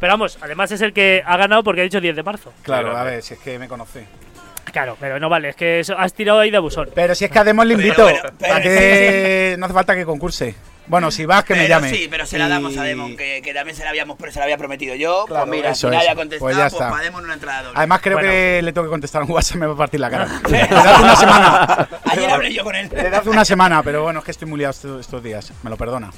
A: Pero vamos, además es el que ha ganado porque ha dicho 10 de marzo.
C: Claro, a ver, si es que me conoce.
A: Claro, pero no vale, es que eso- has tirado ahí de abusón.
C: Pero si es que a Demon le
D: Pero
C: invito.
D: bueno, pero-
C: a que no hace falta que concurse. Bueno, si vas, que me
D: Pero
C: llame.
D: Sí, pero se la damos a
C: Y-
D: Demon, que, que también se la, habíamos, se la había prometido yo.
C: Claro,
D: pues mira,
C: eso
D: si nadie
C: es.
D: ha contestado,
C: Pues
D: pues,
C: ya está.
D: para Demon una entrada doble.
C: Además, creo
A: Bueno.
C: que le tengo que contestar a un WhatsApp, me va a partir la cara. Desde hace una semana.
D: Ayer hablé yo con él.
C: Desde hace una semana, pero bueno, es que estoy muy liado estos, estos días. Me lo perdona.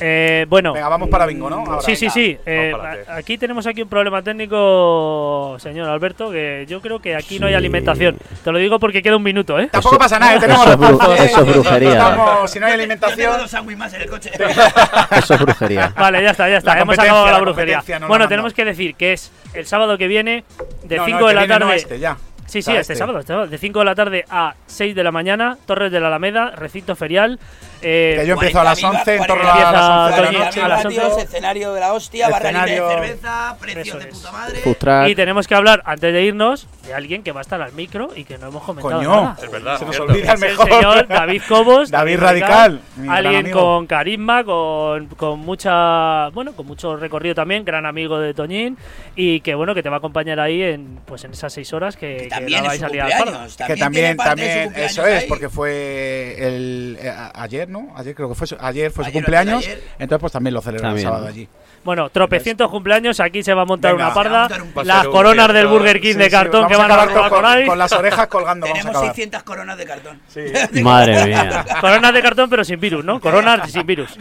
A: Eh, bueno.
C: Venga, vamos para bingo, ¿no? Ahora.
A: Sí, sí, sí. Eh, aquí tenemos aquí un problema técnico, señor Alberto, que yo creo que aquí no hay alimentación. Te lo digo porque queda un minuto, ¿eh?
C: Tampoco pasa nada, ¿eh? tenemos
B: eso es bru-
C: ¿eh?
B: eso es brujería.
C: Estamos- si no hay
D: Yo tengo
C: alimentación.
D: dos sándwiches más en el coche.
B: Eso es brujería.
A: Vale, ya está, ya está. Hemos acabado la
C: la
A: brujería. bueno, tenemos que decir que es el sábado que viene, de
C: No, no,
A: 5
C: el
A: de la tarde.
C: este, ya.
A: Sí, sí, este, sábado, este sábado, de 5 de la tarde a 6 de la mañana, Torres de la Alameda, recinto ferial. eh,
C: Que yo empiezo a las
D: 40.000
C: 11, en torno a las 11 de la
A: Toñi
C: noche.
A: a las
D: vatios,
A: 11.
D: escenario de la hostia, barra libre de
C: Escenario-
D: cerveza, precios
A: Eso
D: de
A: es.
D: puta madre.
B: Food truck.
A: y tenemos que hablar, antes de irnos, de alguien que va a estar al micro y que no hemos comentado
C: Coño,
A: nada.
E: Es verdad,
C: se nos
E: cierto.
C: olvida el
A: Es el
C: mejor.
A: señor David Cobos.
C: David Radical,
A: Alguien con carisma, con, con mucha. Bueno, con mucho recorrido también, gran amigo de Toñín. Y que bueno, que te va a acompañar ahí en, pues en esas seis horas que, que
D: También
A: la
D: es
A: vais
D: su
A: a liar parda.
D: cumpleaños.
C: que también, también, eso es,
D: ahí.
C: porque fue el eh, ayer, ¿no? Ayer creo que fue su, ayer fue su
D: Ayer,
C: cumpleaños,
D: ayer.
C: entonces pues también lo celebran el sábado allí.
A: Bueno, tropecientos cumpleaños, aquí se va a montar
C: Venga.
A: una parda.
D: montar un
A: Las coronas del. Burger King
C: Sí,
A: de cartón que van a
C: acabar con,
A: por ahí.
C: con las orejas colgando, vamos a
D: Tenemos
C: acabar.
D: 600 coronas de cartón.
C: Sí.
B: Madre mía.
A: Coronas de cartón, pero sin virus, ¿no? Coronas sin virus.
D: Sí,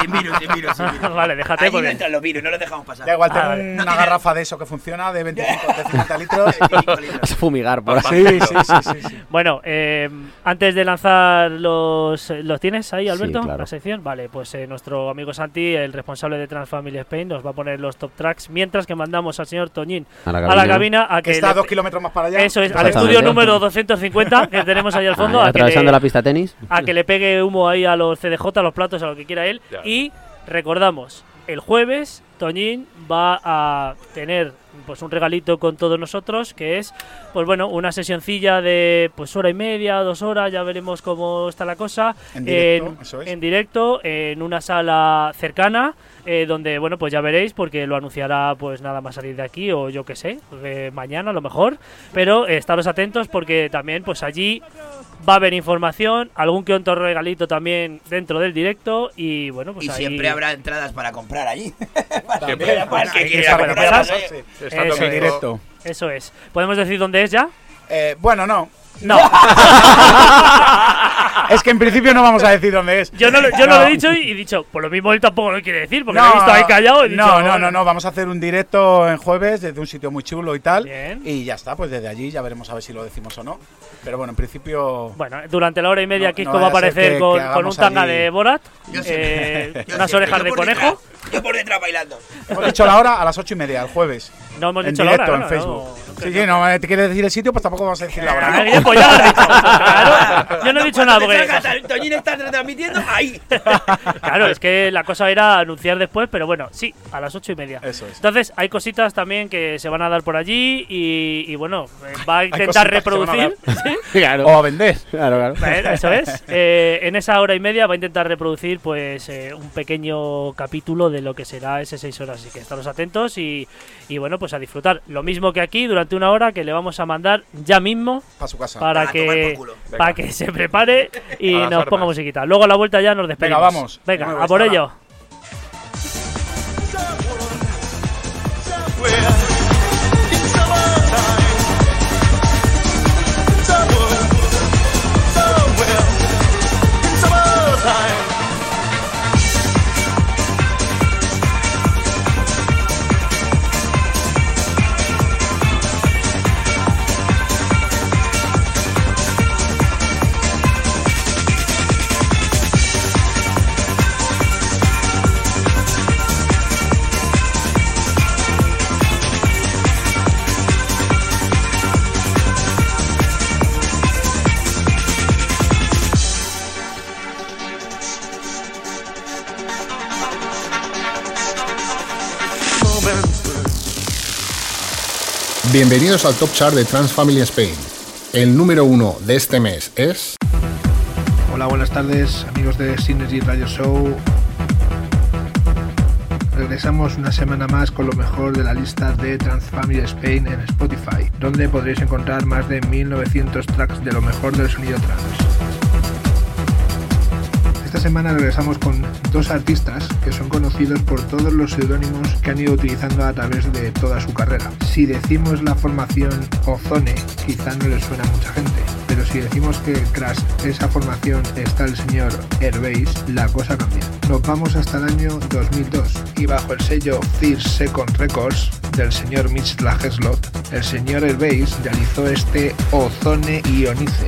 D: sin virus, sin virus, sin virus.
A: Vale, déjate
D: Ahí no
A: porque-
D: entran los virus, no los dejamos pasar.
C: Da igual,
A: Ah,
C: tengo
A: vale.
C: una
D: No tiene-
C: garrafa de eso que funciona de 25 de 50 litros.
B: Vas a fumigar por ahí.
C: Sí, sí, sí.
A: Bueno, eh, antes de lanzar los... ¿Los tienes ahí,
B: Sí,
A: Alberto?
B: claro.
A: La sección. Vale, pues eh, nuestro amigo Santi, el responsable de Transfamily Spain, nos va a poner los top tracks mientras que mandamos al señor Toñín
B: A la
A: a la
B: cabina.
A: cabina a
C: Que está a
A: le-
C: dos kilómetros más para allá.
A: Eso es, al estudio número 250 que tenemos ahí al fondo,
B: Ahí,
A: a que,
B: atravesando
A: le,
B: la pista tenis.
A: a que le pegue humo ahí a los CDJ, a los platos, a lo que quiera él.
E: Ya.
A: Y recordamos, el jueves Toñín va a tener pues un regalito con todos nosotros que es pues bueno una sesioncilla de pues hora y media dos horas ya veremos cómo está la cosa
C: En directo, eso es.
A: en directo en una sala cercana eh, donde bueno pues ya veréis porque lo anunciará pues nada más salir de aquí o yo que sé eh, mañana a lo mejor pero eh, estaros atentos porque también pues allí va a haber información algún que otro regalito también dentro del directo y bueno pues
D: y
A: ahí-
D: siempre habrá entradas para comprar allí.
E: Siempre.
D: Para que quiera comprar,
A: pasar.
C: directo.
A: eso es podemos decir dónde es ya
C: Eh, bueno, no.
A: No
C: Es que en principio no vamos a decir dónde es.
A: yo no, lo- yo no lo he dicho y he dicho por lo mismo él tampoco lo quiere decir porque lo he visto ahí callado y he dicho,
C: no, no, no, no, vamos a hacer un directo en jueves desde un sitio muy chulo y tal.
A: Bien.
C: Y ya está, pues desde allí ya veremos a ver si lo decimos o no. Pero bueno, en principio.
A: Bueno, durante la hora y media
C: No,
A: Kiko
C: no
A: va a aparecer
C: que-
A: con,
C: que
A: con un tanga
C: allí-
A: de Borat,
D: Yo
A: eh, unas
D: siempre,
A: orejas
D: yo
A: de conejo.
D: detrás, yo por detrás bailando.
C: Hemos dicho la hora a las ocho y media, el jueves.
A: No hemos
C: en
A: dicho la hora,
C: en
A: no,
C: Facebook.
A: no, no
C: sí, sí, no eh, te quieres decir el sitio, pues tampoco vamos a decir la hora.
A: Ah,
C: ¿no?
A: pues ya lo has dicho. Claro, yo no he dicho nada porque
D: Toñín está retransmitiendo ahí.
A: Claro, es que la cosa era anunciar después, pero bueno, sí, a las ocho y media.
C: Eso es.
A: Entonces, hay cositas también que se van a dar por allí y, y bueno, va a intentar reproducir. ¿sí?
B: Claro.
C: O a vender.
B: Claro, claro.
A: Bueno, Eso es. Eh, en esa hora y media va a intentar reproducir pues eh, un pequeño capítulo de lo que será ese seis horas. Así que estaros atentos y, y bueno, pues a disfrutar. Lo mismo que aquí durante una hora que le vamos a mandar ya mismo
C: Para su casa.
A: para que para que se prepare y nos ponga
E: armas.
A: musiquita. Luego a la vuelta ya nos despedimos.
C: Venga, vamos.
A: Venga, a por
C: hasta
A: ello.
F: Bienvenidos al Top Chart de Trans Family Spain. El número uno de este mes es.
G: Hola, buenas tardes, amigos de Synergy Radio Show. Regresamos una semana más con lo mejor de la lista de Transfamily Spain en Spotify, donde podréis encontrar más de 1900 tracks de lo mejor del sonido trans. Esta semana regresamos con dos artistas que son conocidos por todos los seudónimos que han ido utilizando a través de toda su carrera. Si decimos la formación Ozone, quizá no les suena a mucha gente, pero si decimos que tras esa formación está el señor Airbase, la cosa cambia. Nos vamos hasta el año 2002 y bajo el sello Fear Second Records del señor Mitch Lageslot, el señor Airbase realizó este Ozone Ionice.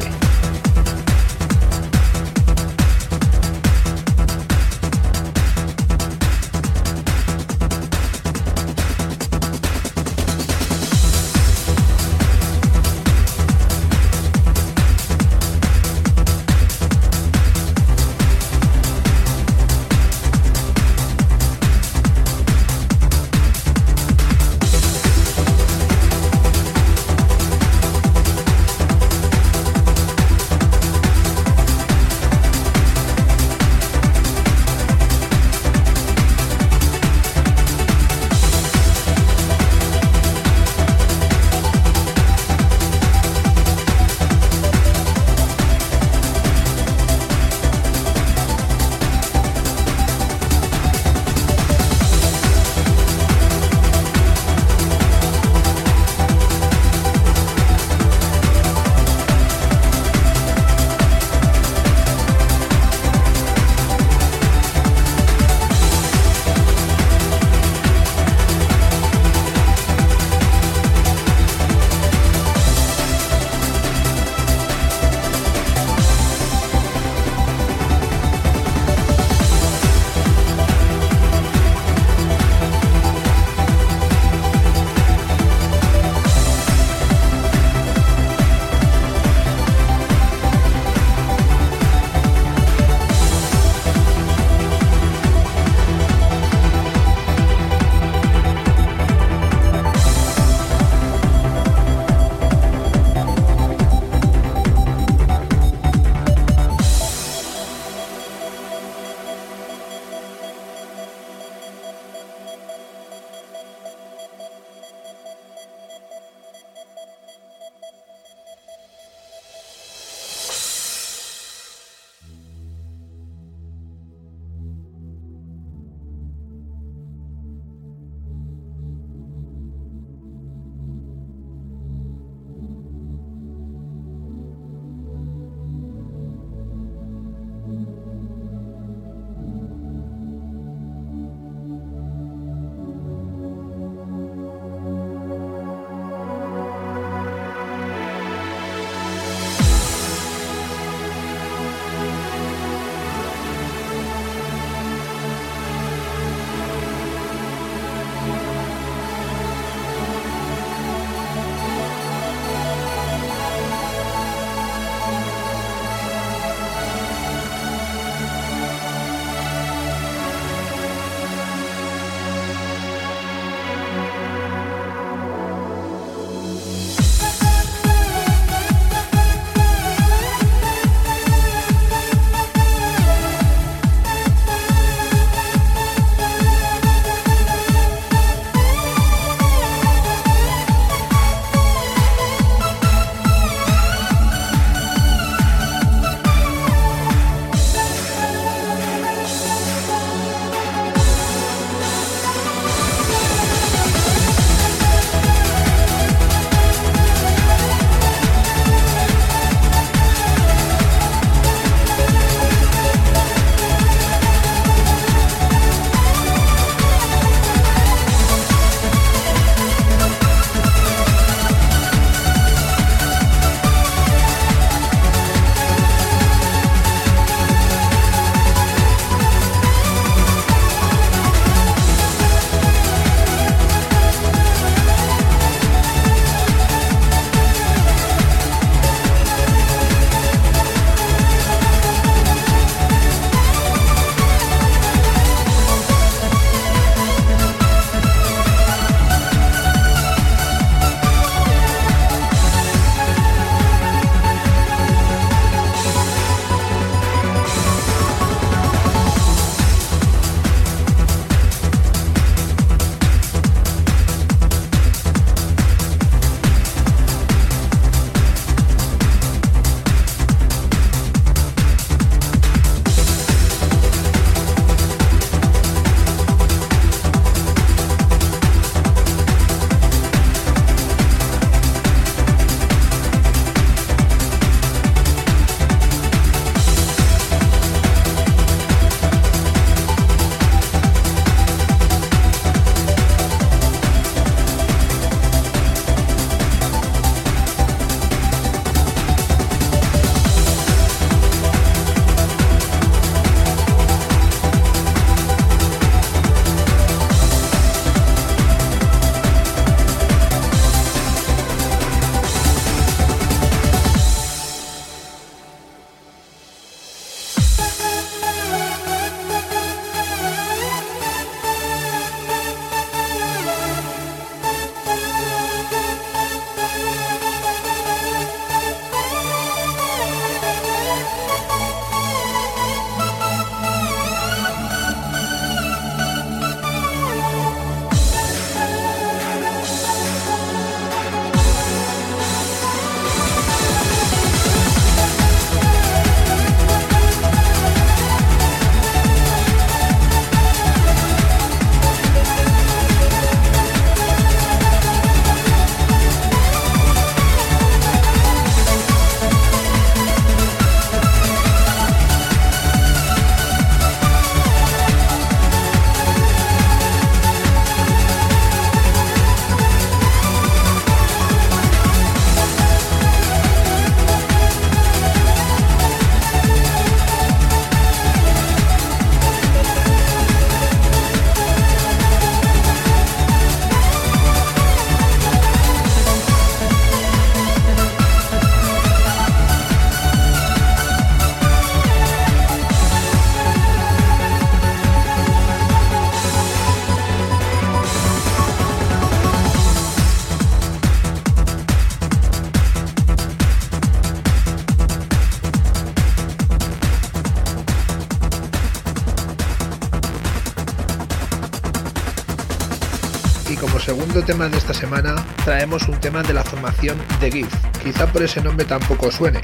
G: Como segundo tema de esta semana, traemos un tema de la formación de GIF. Quizá por ese nombre tampoco suene,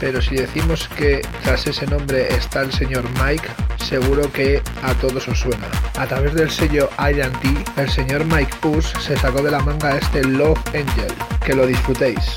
G: pero si decimos que tras ese nombre está el señor Mike, seguro que a todos os suena. A través del sello I&T, el señor Mike Puss se sacó de la manga este Love Angel. Que lo disfrutéis.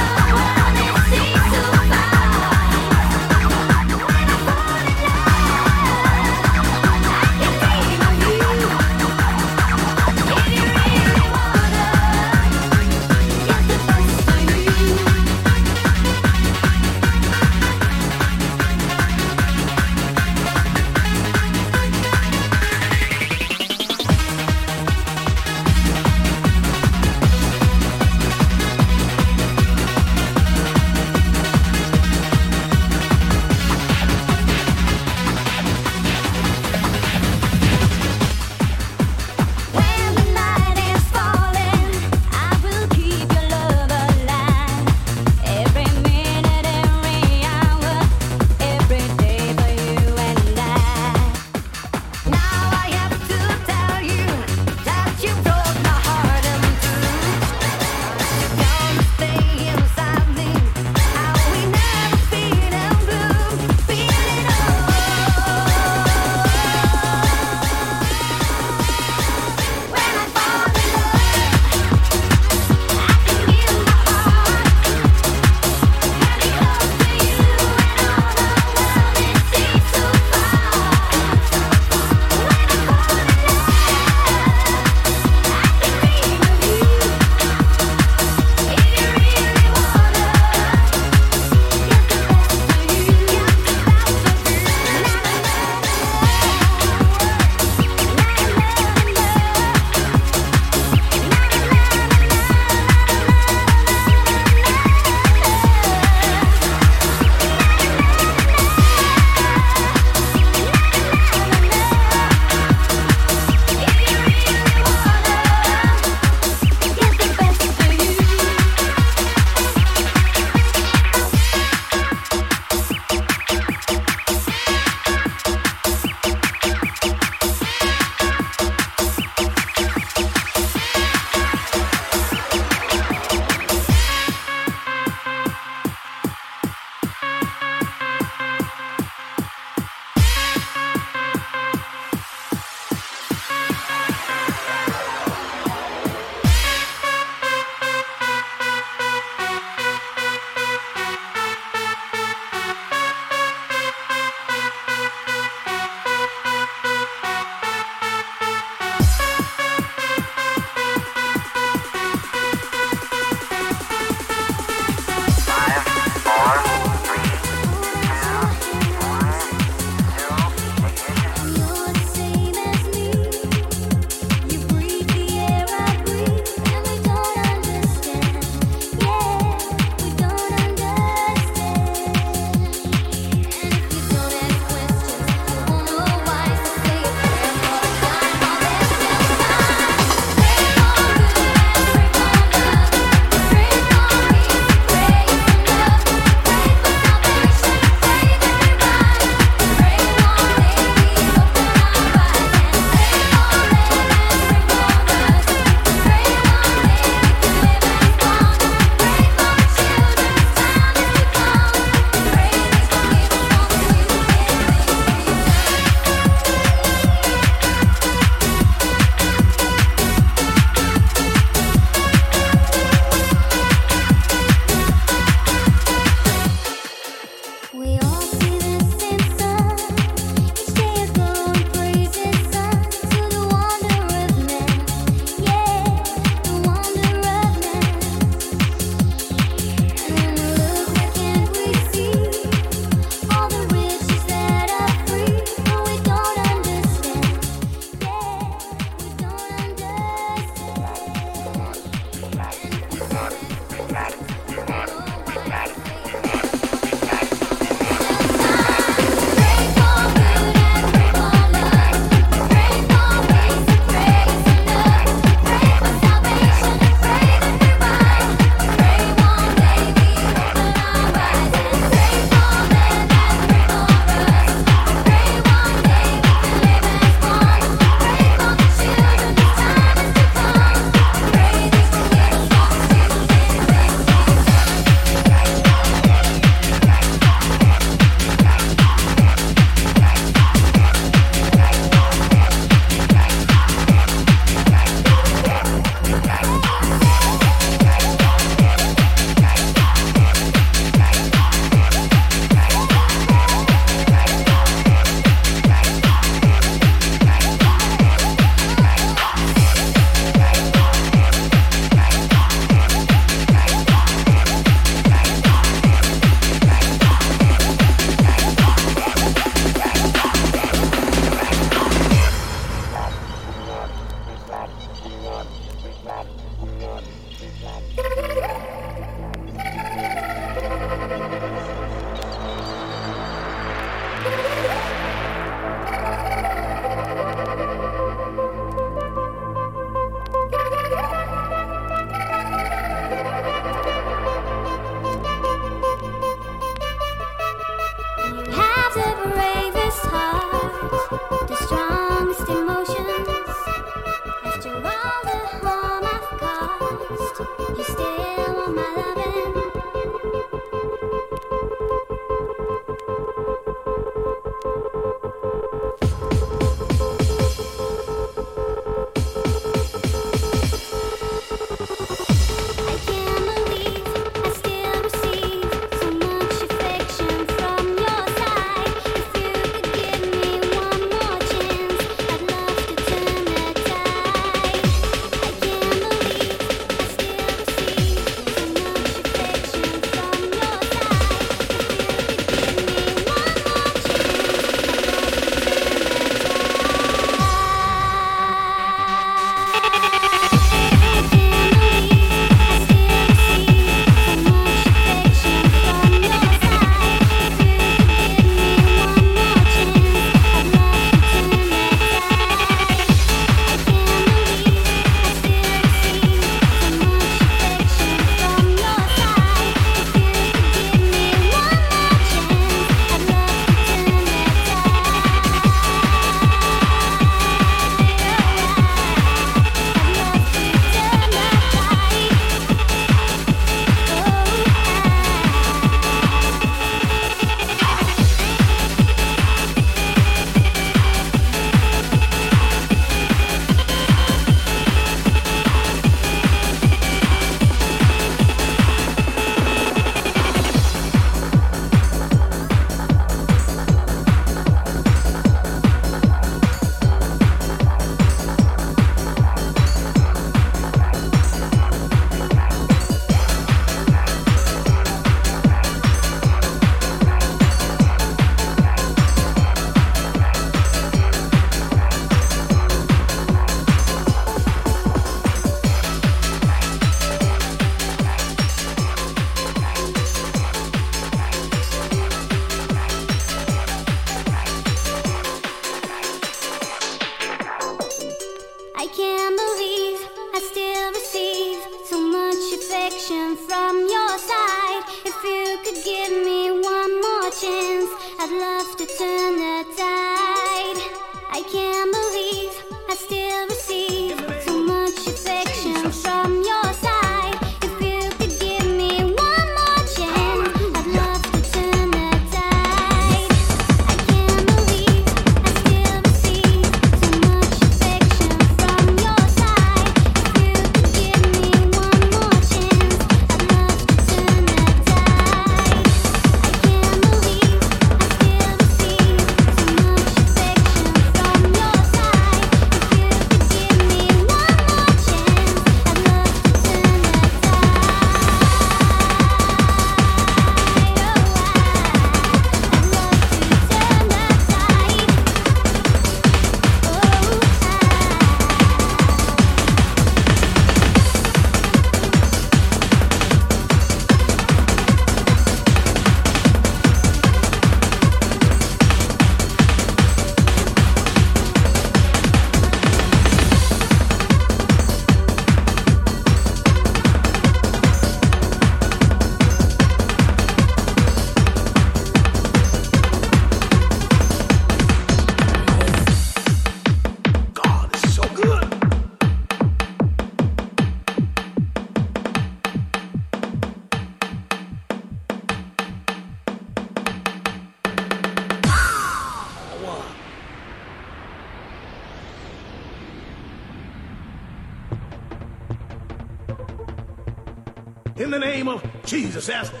H: Jesus.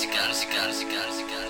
I: Música, música, música, música, música,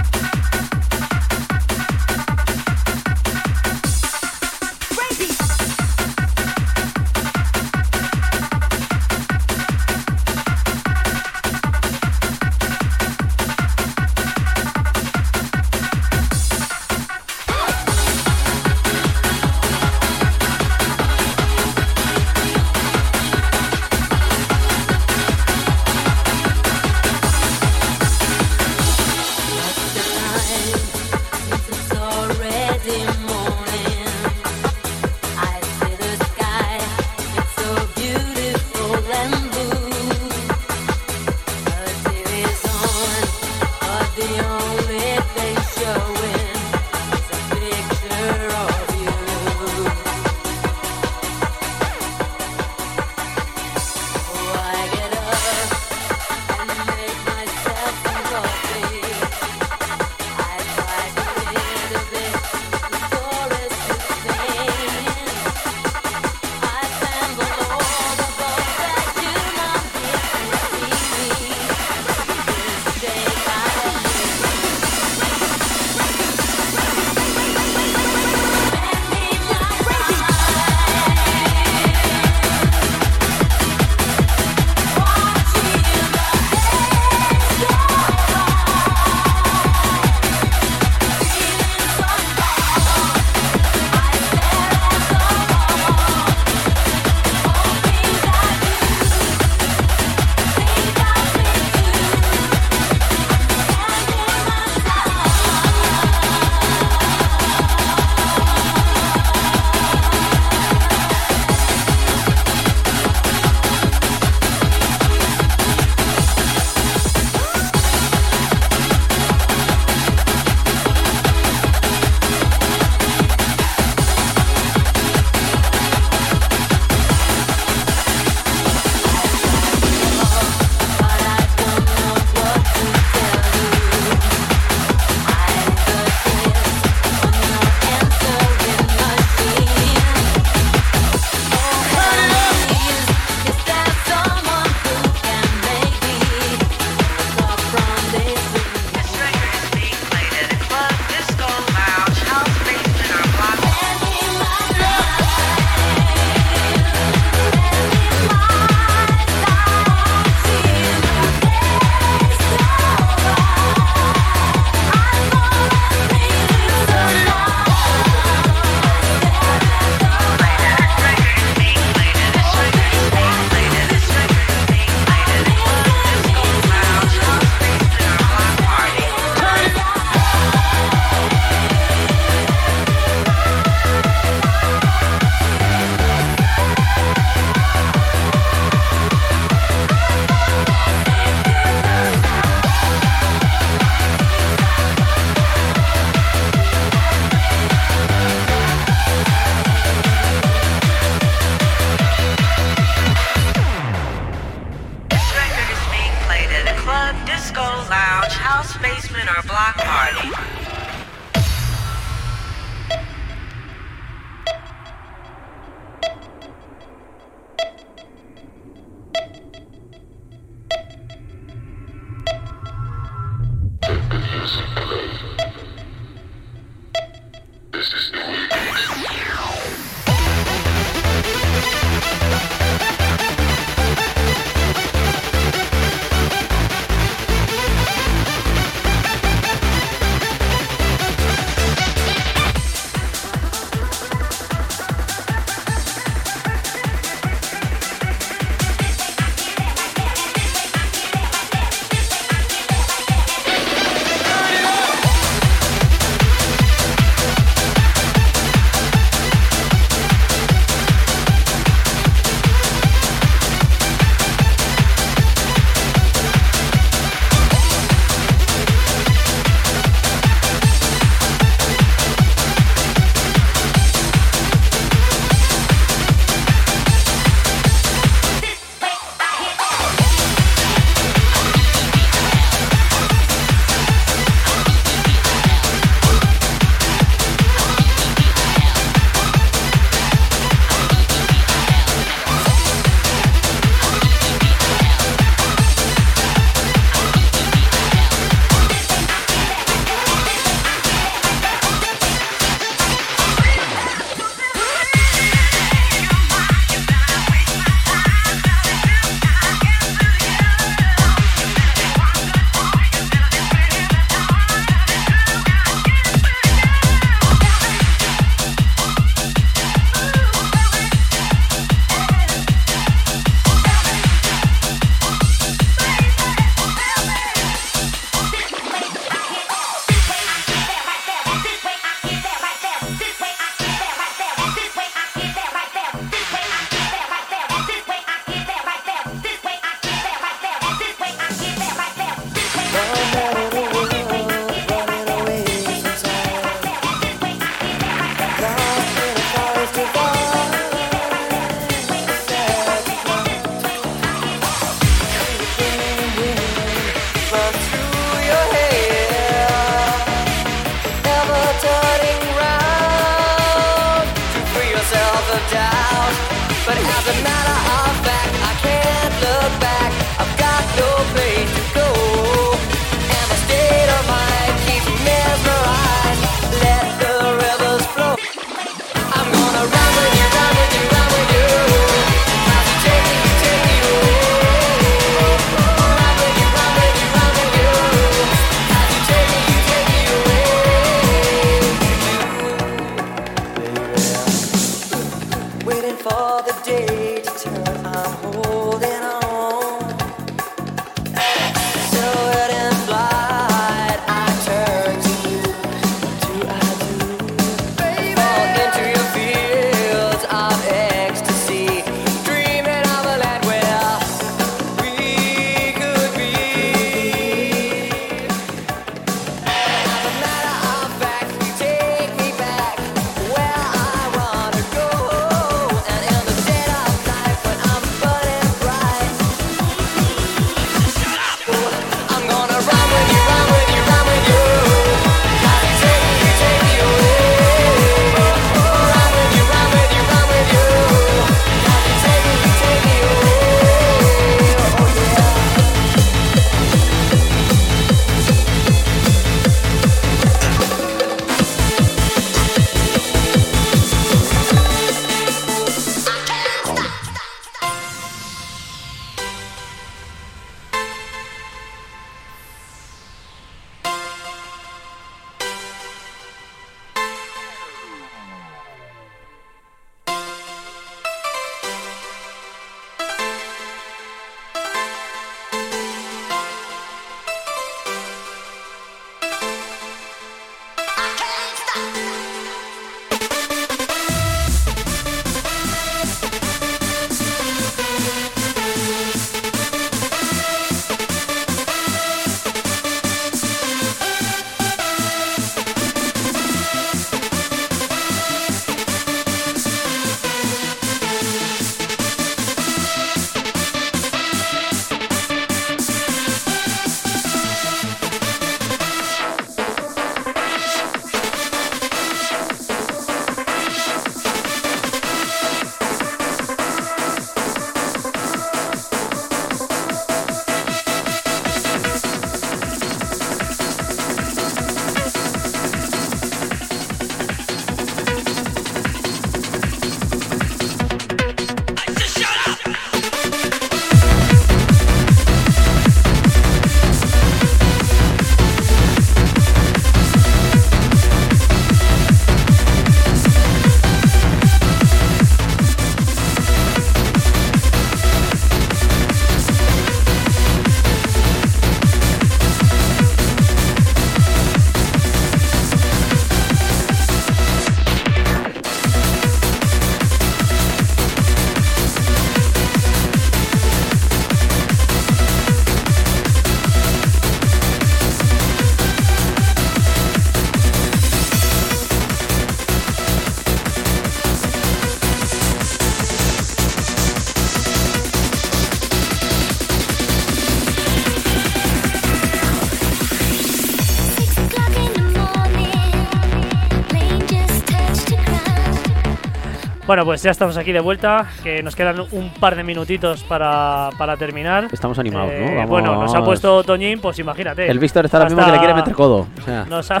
A: Bueno, pues ya estamos aquí de vuelta, que nos quedan un par de minutitos para, para terminar.
B: Estamos animados, ¿no?
A: Eh,
B: Vamos.
A: Bueno, nos ha puesto Toñín, pues imagínate.
B: El Víctor está ahora mismo que le quiere meter codo. O sea,
A: Nos ha,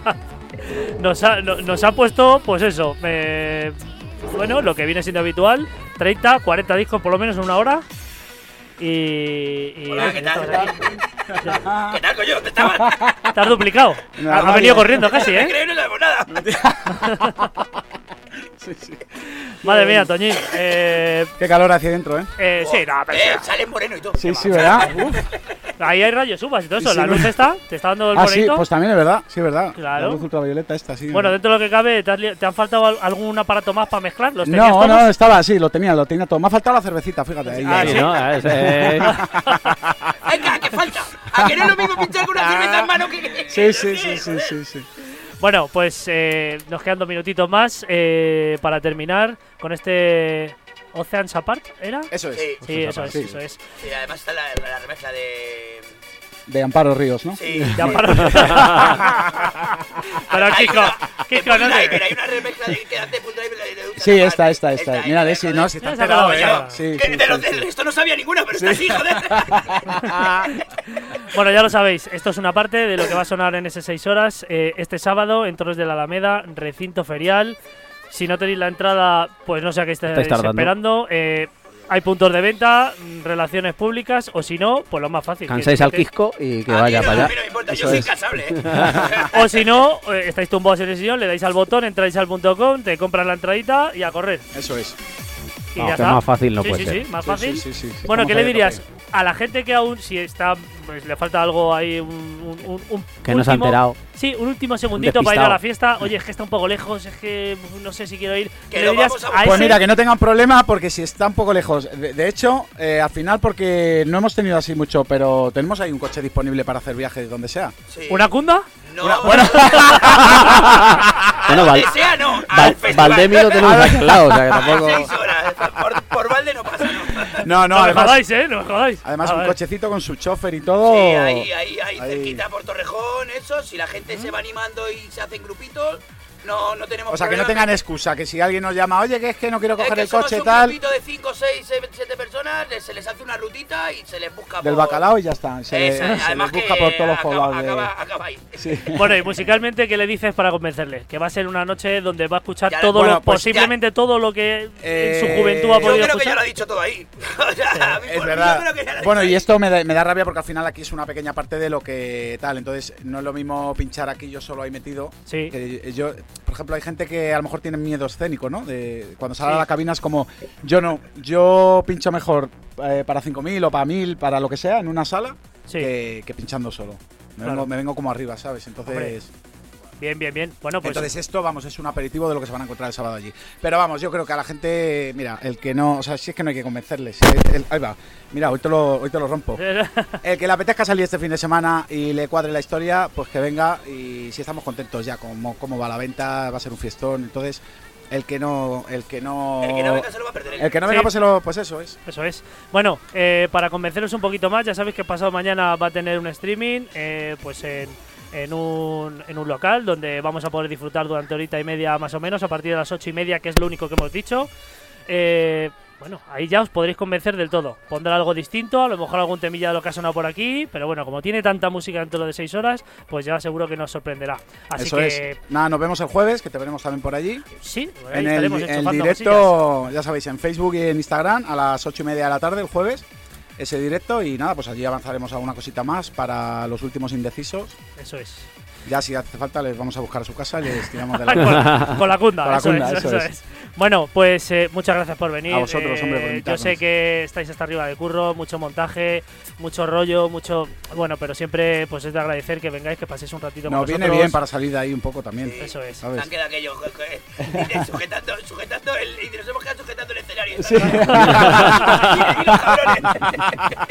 A: nos ha, no- nos ha puesto, pues eso, eh, bueno, lo que viene siendo habitual, 30, 40 discos por lo menos en una hora. Y... y
D: Hola, ¿qué tal? ¿Qué tal, coño? ¿Dónde estabas?
A: Te has duplicado.
C: Nada
A: Ha, venido corriendo casi,
D: ¿Me
A: ¿eh?
D: No
A: Madre mía, Toñín. Eh,
C: Qué calor hacia dentro, ¿eh?
A: eh, sí, no, pero
D: Eh, sale moreno y todo.
C: Sí, sí, ¿verdad? Uf.
A: ahí hay rayos uvas y todo eso.
C: Sí,
A: la luz
C: no.
A: está, te está dando el
C: Ah, sí, pues también es verdad, sí, es verdad.
A: Claro.
C: La luz ultravioleta esta, sí.
A: Bueno, dentro de lo que cabe, ¿te, has li- te han faltado al- algún aparato más para mezclar? ¿Los
C: no,
A: todos?
C: no, estaba así, lo tenía, lo tenía todo. Me ha faltado la cervecita, fíjate. Ahí,
A: Ah,
C: ahí.
A: sí.
B: ¿no? Es, eh,
D: Venga, ¿qué falta? ¿A que no es lo mismo pinchar con una cerveza en mano que.?
C: Sí, sí, sí, sí, sí, sí.
A: Bueno, pues eh, nos quedan dos minutitos más eh, para terminar con este Oceans Apart, ¿era?
C: Eso es.
D: Sí,
A: Sí, eso es,
C: Sí.
A: eso es.
D: sí, además está la, la remezcla de.
C: De Amparo Ríos, ¿no?
D: Sí.
A: Ya paro. Pero
D: Hay
A: Kiko,
D: de
A: no
D: Punta
A: te-
D: Iber, Hay una remezcla de que hace punto de, de, de,
C: Sí, esta, esta, esta. Mira, de si no, está
D: de resto no sabía ninguna, pero está así, joder.
A: Bueno, ya lo sabéis, esto es una parte de lo que va a sonar en esas 6 horas. eh, este sábado, en Torres de la Alameda, recinto ferial. Si no tenéis la entrada, pues no sé a qué estáis, esperando. eh, hay puntos de venta, mm, relaciones públicas, o si no, pues lo más fácil.
B: Cansáis al Quisco y que
D: A mí
B: vaya
D: no,
B: para
D: a
B: allá.
D: mí no me importa,
B: Eso
D: yo soy
B: es.
D: casable. ¿eh?
A: O si no, eh, estáis tumbados en el sillón, le dais al botón, entráis al punto .com, te compras la entradita y a correr.
C: Eso es.
A: Y
B: No,
A: ya
B: que
A: está.
B: más fácil no
A: sí,
B: puede
A: sí,
B: ser.
A: Sí, más fácil.
C: sí, sí, sí.
A: Bueno, ¿qué le dirías a la gente que aún, si está, pues le falta algo ahí, un, un, un- un
B: Que no se ha
A: último-
B: enterado.
A: Sí, un último segundito para ir a la fiesta. Oye, es que está un poco lejos, es que no sé si quiero ir.
D: Que
A: ¿Le dirías
D: a.
C: Pues
A: ese-
C: mira, que no tengan problema porque si está un poco lejos. De, de hecho, eh, al final, porque no hemos tenido así mucho, pero tenemos ahí un coche disponible para hacer viajes donde sea.
D: Sí.
A: ¿Una cunda?
D: No,
C: Una- bueno.
B: Bueno,
D: donde
B: Val-
D: sea, no. al
B: Val- lo tenemos aquí al lado, o sea que tampoco.
D: Por, por Valde no pasa, ¿no?
C: No, no,
A: No, me
C: además,
A: jodáis, ¿eh? No me jodáis.
C: además un cochecito con su chofer y todo.
D: Sí, ahí, ahí, ahí,
C: ahí.
D: cerquita por Torrejón, eso. Si la gente se va animando y se hacen grupitos, no, no tenemos
C: O sea, que no tengan excusa, que si alguien nos llama, oye, que es que no quiero
D: Es
C: coger
D: que
C: el
D: somos
C: coche
D: un
C: tal,
D: grupito de 5, 6, 7 personas, se les hace una rutita y se les busca
C: del
D: por...
C: bacalao y ya está. Se,
D: Esa,
C: le- se les busca
D: que
C: por todos los
D: acaba-
C: poblados. de-
D: acaba- acaba ahí.
C: Sí.
A: Bueno, y musicalmente, ¿qué le dices para convencerle? Que va a ser una noche donde va a escuchar
D: Ya,
A: todo
C: bueno,
A: lo,
C: pues
A: posiblemente todo lo que en su
C: Eh,
A: juventud ha
C: Yo
D: Yo
A: podido
D: creo que ya
A: escuchar.
D: lo ha dicho todo ahí. O sea,
C: Es verdad.
D: yo creo que ya lo ha
C: Bueno, y esto me da, me da rabia porque al final aquí es una pequeña parte de lo que tal. Entonces, no es lo mismo pinchar aquí yo solo ahí metido.
A: Sí.
C: Que yo, por ejemplo, hay gente que a lo mejor tiene miedo escénico, ¿no? De cuando sale
A: Sí.
C: a la cabina es como, yo no, yo pincho mejor eh, para 5.000 o para 1.000, para lo que sea, en una sala,
A: Sí.
C: que, que pinchando solo. Me,
A: Claro.
C: vengo, me vengo como arriba, ¿sabes? Entonces,
A: Hombre, Bien, bien, bien. Bueno, pues
C: entonces esto, vamos, es un aperitivo de lo que se van a encontrar el sábado allí. Pero vamos, yo creo que a la gente, mira, el que no, o sea, si es que no hay que convencerles. El- el- ahí va, mira, hoy te lo, hoy te lo rompo. El que le apetezca salir este fin de semana y le cuadre la historia, pues que venga y si estamos contentos ya como cómo va la venta, va a ser un fiestón, entonces el que no el que no
D: El que no venga se lo va a perder.
C: el que no venga
A: Sí.
C: pues, se lo- pues eso es.
A: Eso es. Bueno, eh, para convenceros un poquito más, ya sabéis que pasado mañana va a tener un streaming, eh, pues en, en, un, en un local donde vamos a poder disfrutar durante horita y media más o menos, a partir de las ocho y media, que es lo único que hemos dicho. Eh, bueno, ahí ya os podréis convencer del todo. Pondrá algo distinto, a lo mejor algún temilla de lo que ha sonado por aquí, pero bueno, como tiene tanta música dentro de seis horas, pues ya seguro que nos sorprenderá. Así
C: eso
A: que
C: es. Nada, nos vemos el jueves, que te veremos también por allí.
A: sí, ahí
C: En el, directo, ya sabéis, en Facebook y en Instagram a las ocho y media de la tarde el jueves. Ese directo y nada, pues allí avanzaremos alguna cosita más para los últimos indecisos.
A: Eso es.
C: Ya si hace falta les vamos a buscar a su casa y les tiramos de
A: con,
C: la
A: con la cunda,
C: Con la
A: eso,
C: cunda,
A: es,
C: eso
A: eso
C: es.
A: es. Bueno, pues eh, muchas gracias por venir.
C: A vosotros, hombre, por
A: Eh, Yo
C: invitarnos.
A: sé que estáis hasta arriba de curro, mucho montaje, mucho rollo, mucho. Bueno, pero siempre pues es de agradecer que vengáis, que paséis un ratito con
C: Nos viene
A: nosotros.
C: bien para salir de ahí un poco también.
A: Eso es.
C: ¿sabes?
D: Han quedado aquellos eh, eh, sujetando, sujetando el, y nos hemos quedado sujetando el escenario.
C: Sí.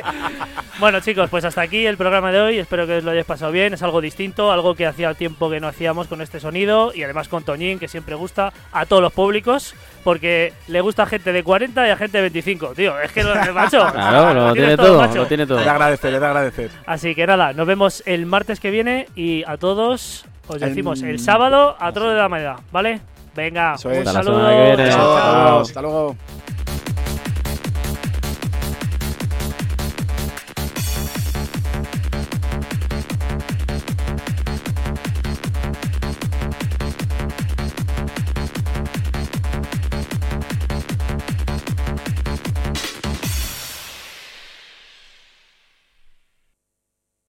A: Bueno, chicos, pues hasta aquí el programa de hoy. Espero que os lo hayáis pasado bien. Es algo distinto, algo que hacía tiempo que no hacíamos con este sonido. Y además con Toñín, que siempre gusta a todos los públicos. Porque le gusta a gente de 40 y a gente de 25. Tío, es que, lo- macho.
B: Claro, lo
A: tienes
B: tiene todo,
A: macho.
B: lo tiene todo.
C: De agradecer, de agradecer.
A: Así que nada, nos vemos el martes que viene. Y a todos os decimos el sábado a Torre de la Mañana, ¿vale? Venga,
C: Eso
A: un
C: es.
B: Hasta la
A: saludo.
B: semana que viene.
A: chao,
C: Chao,
A: chao.
C: hasta luego.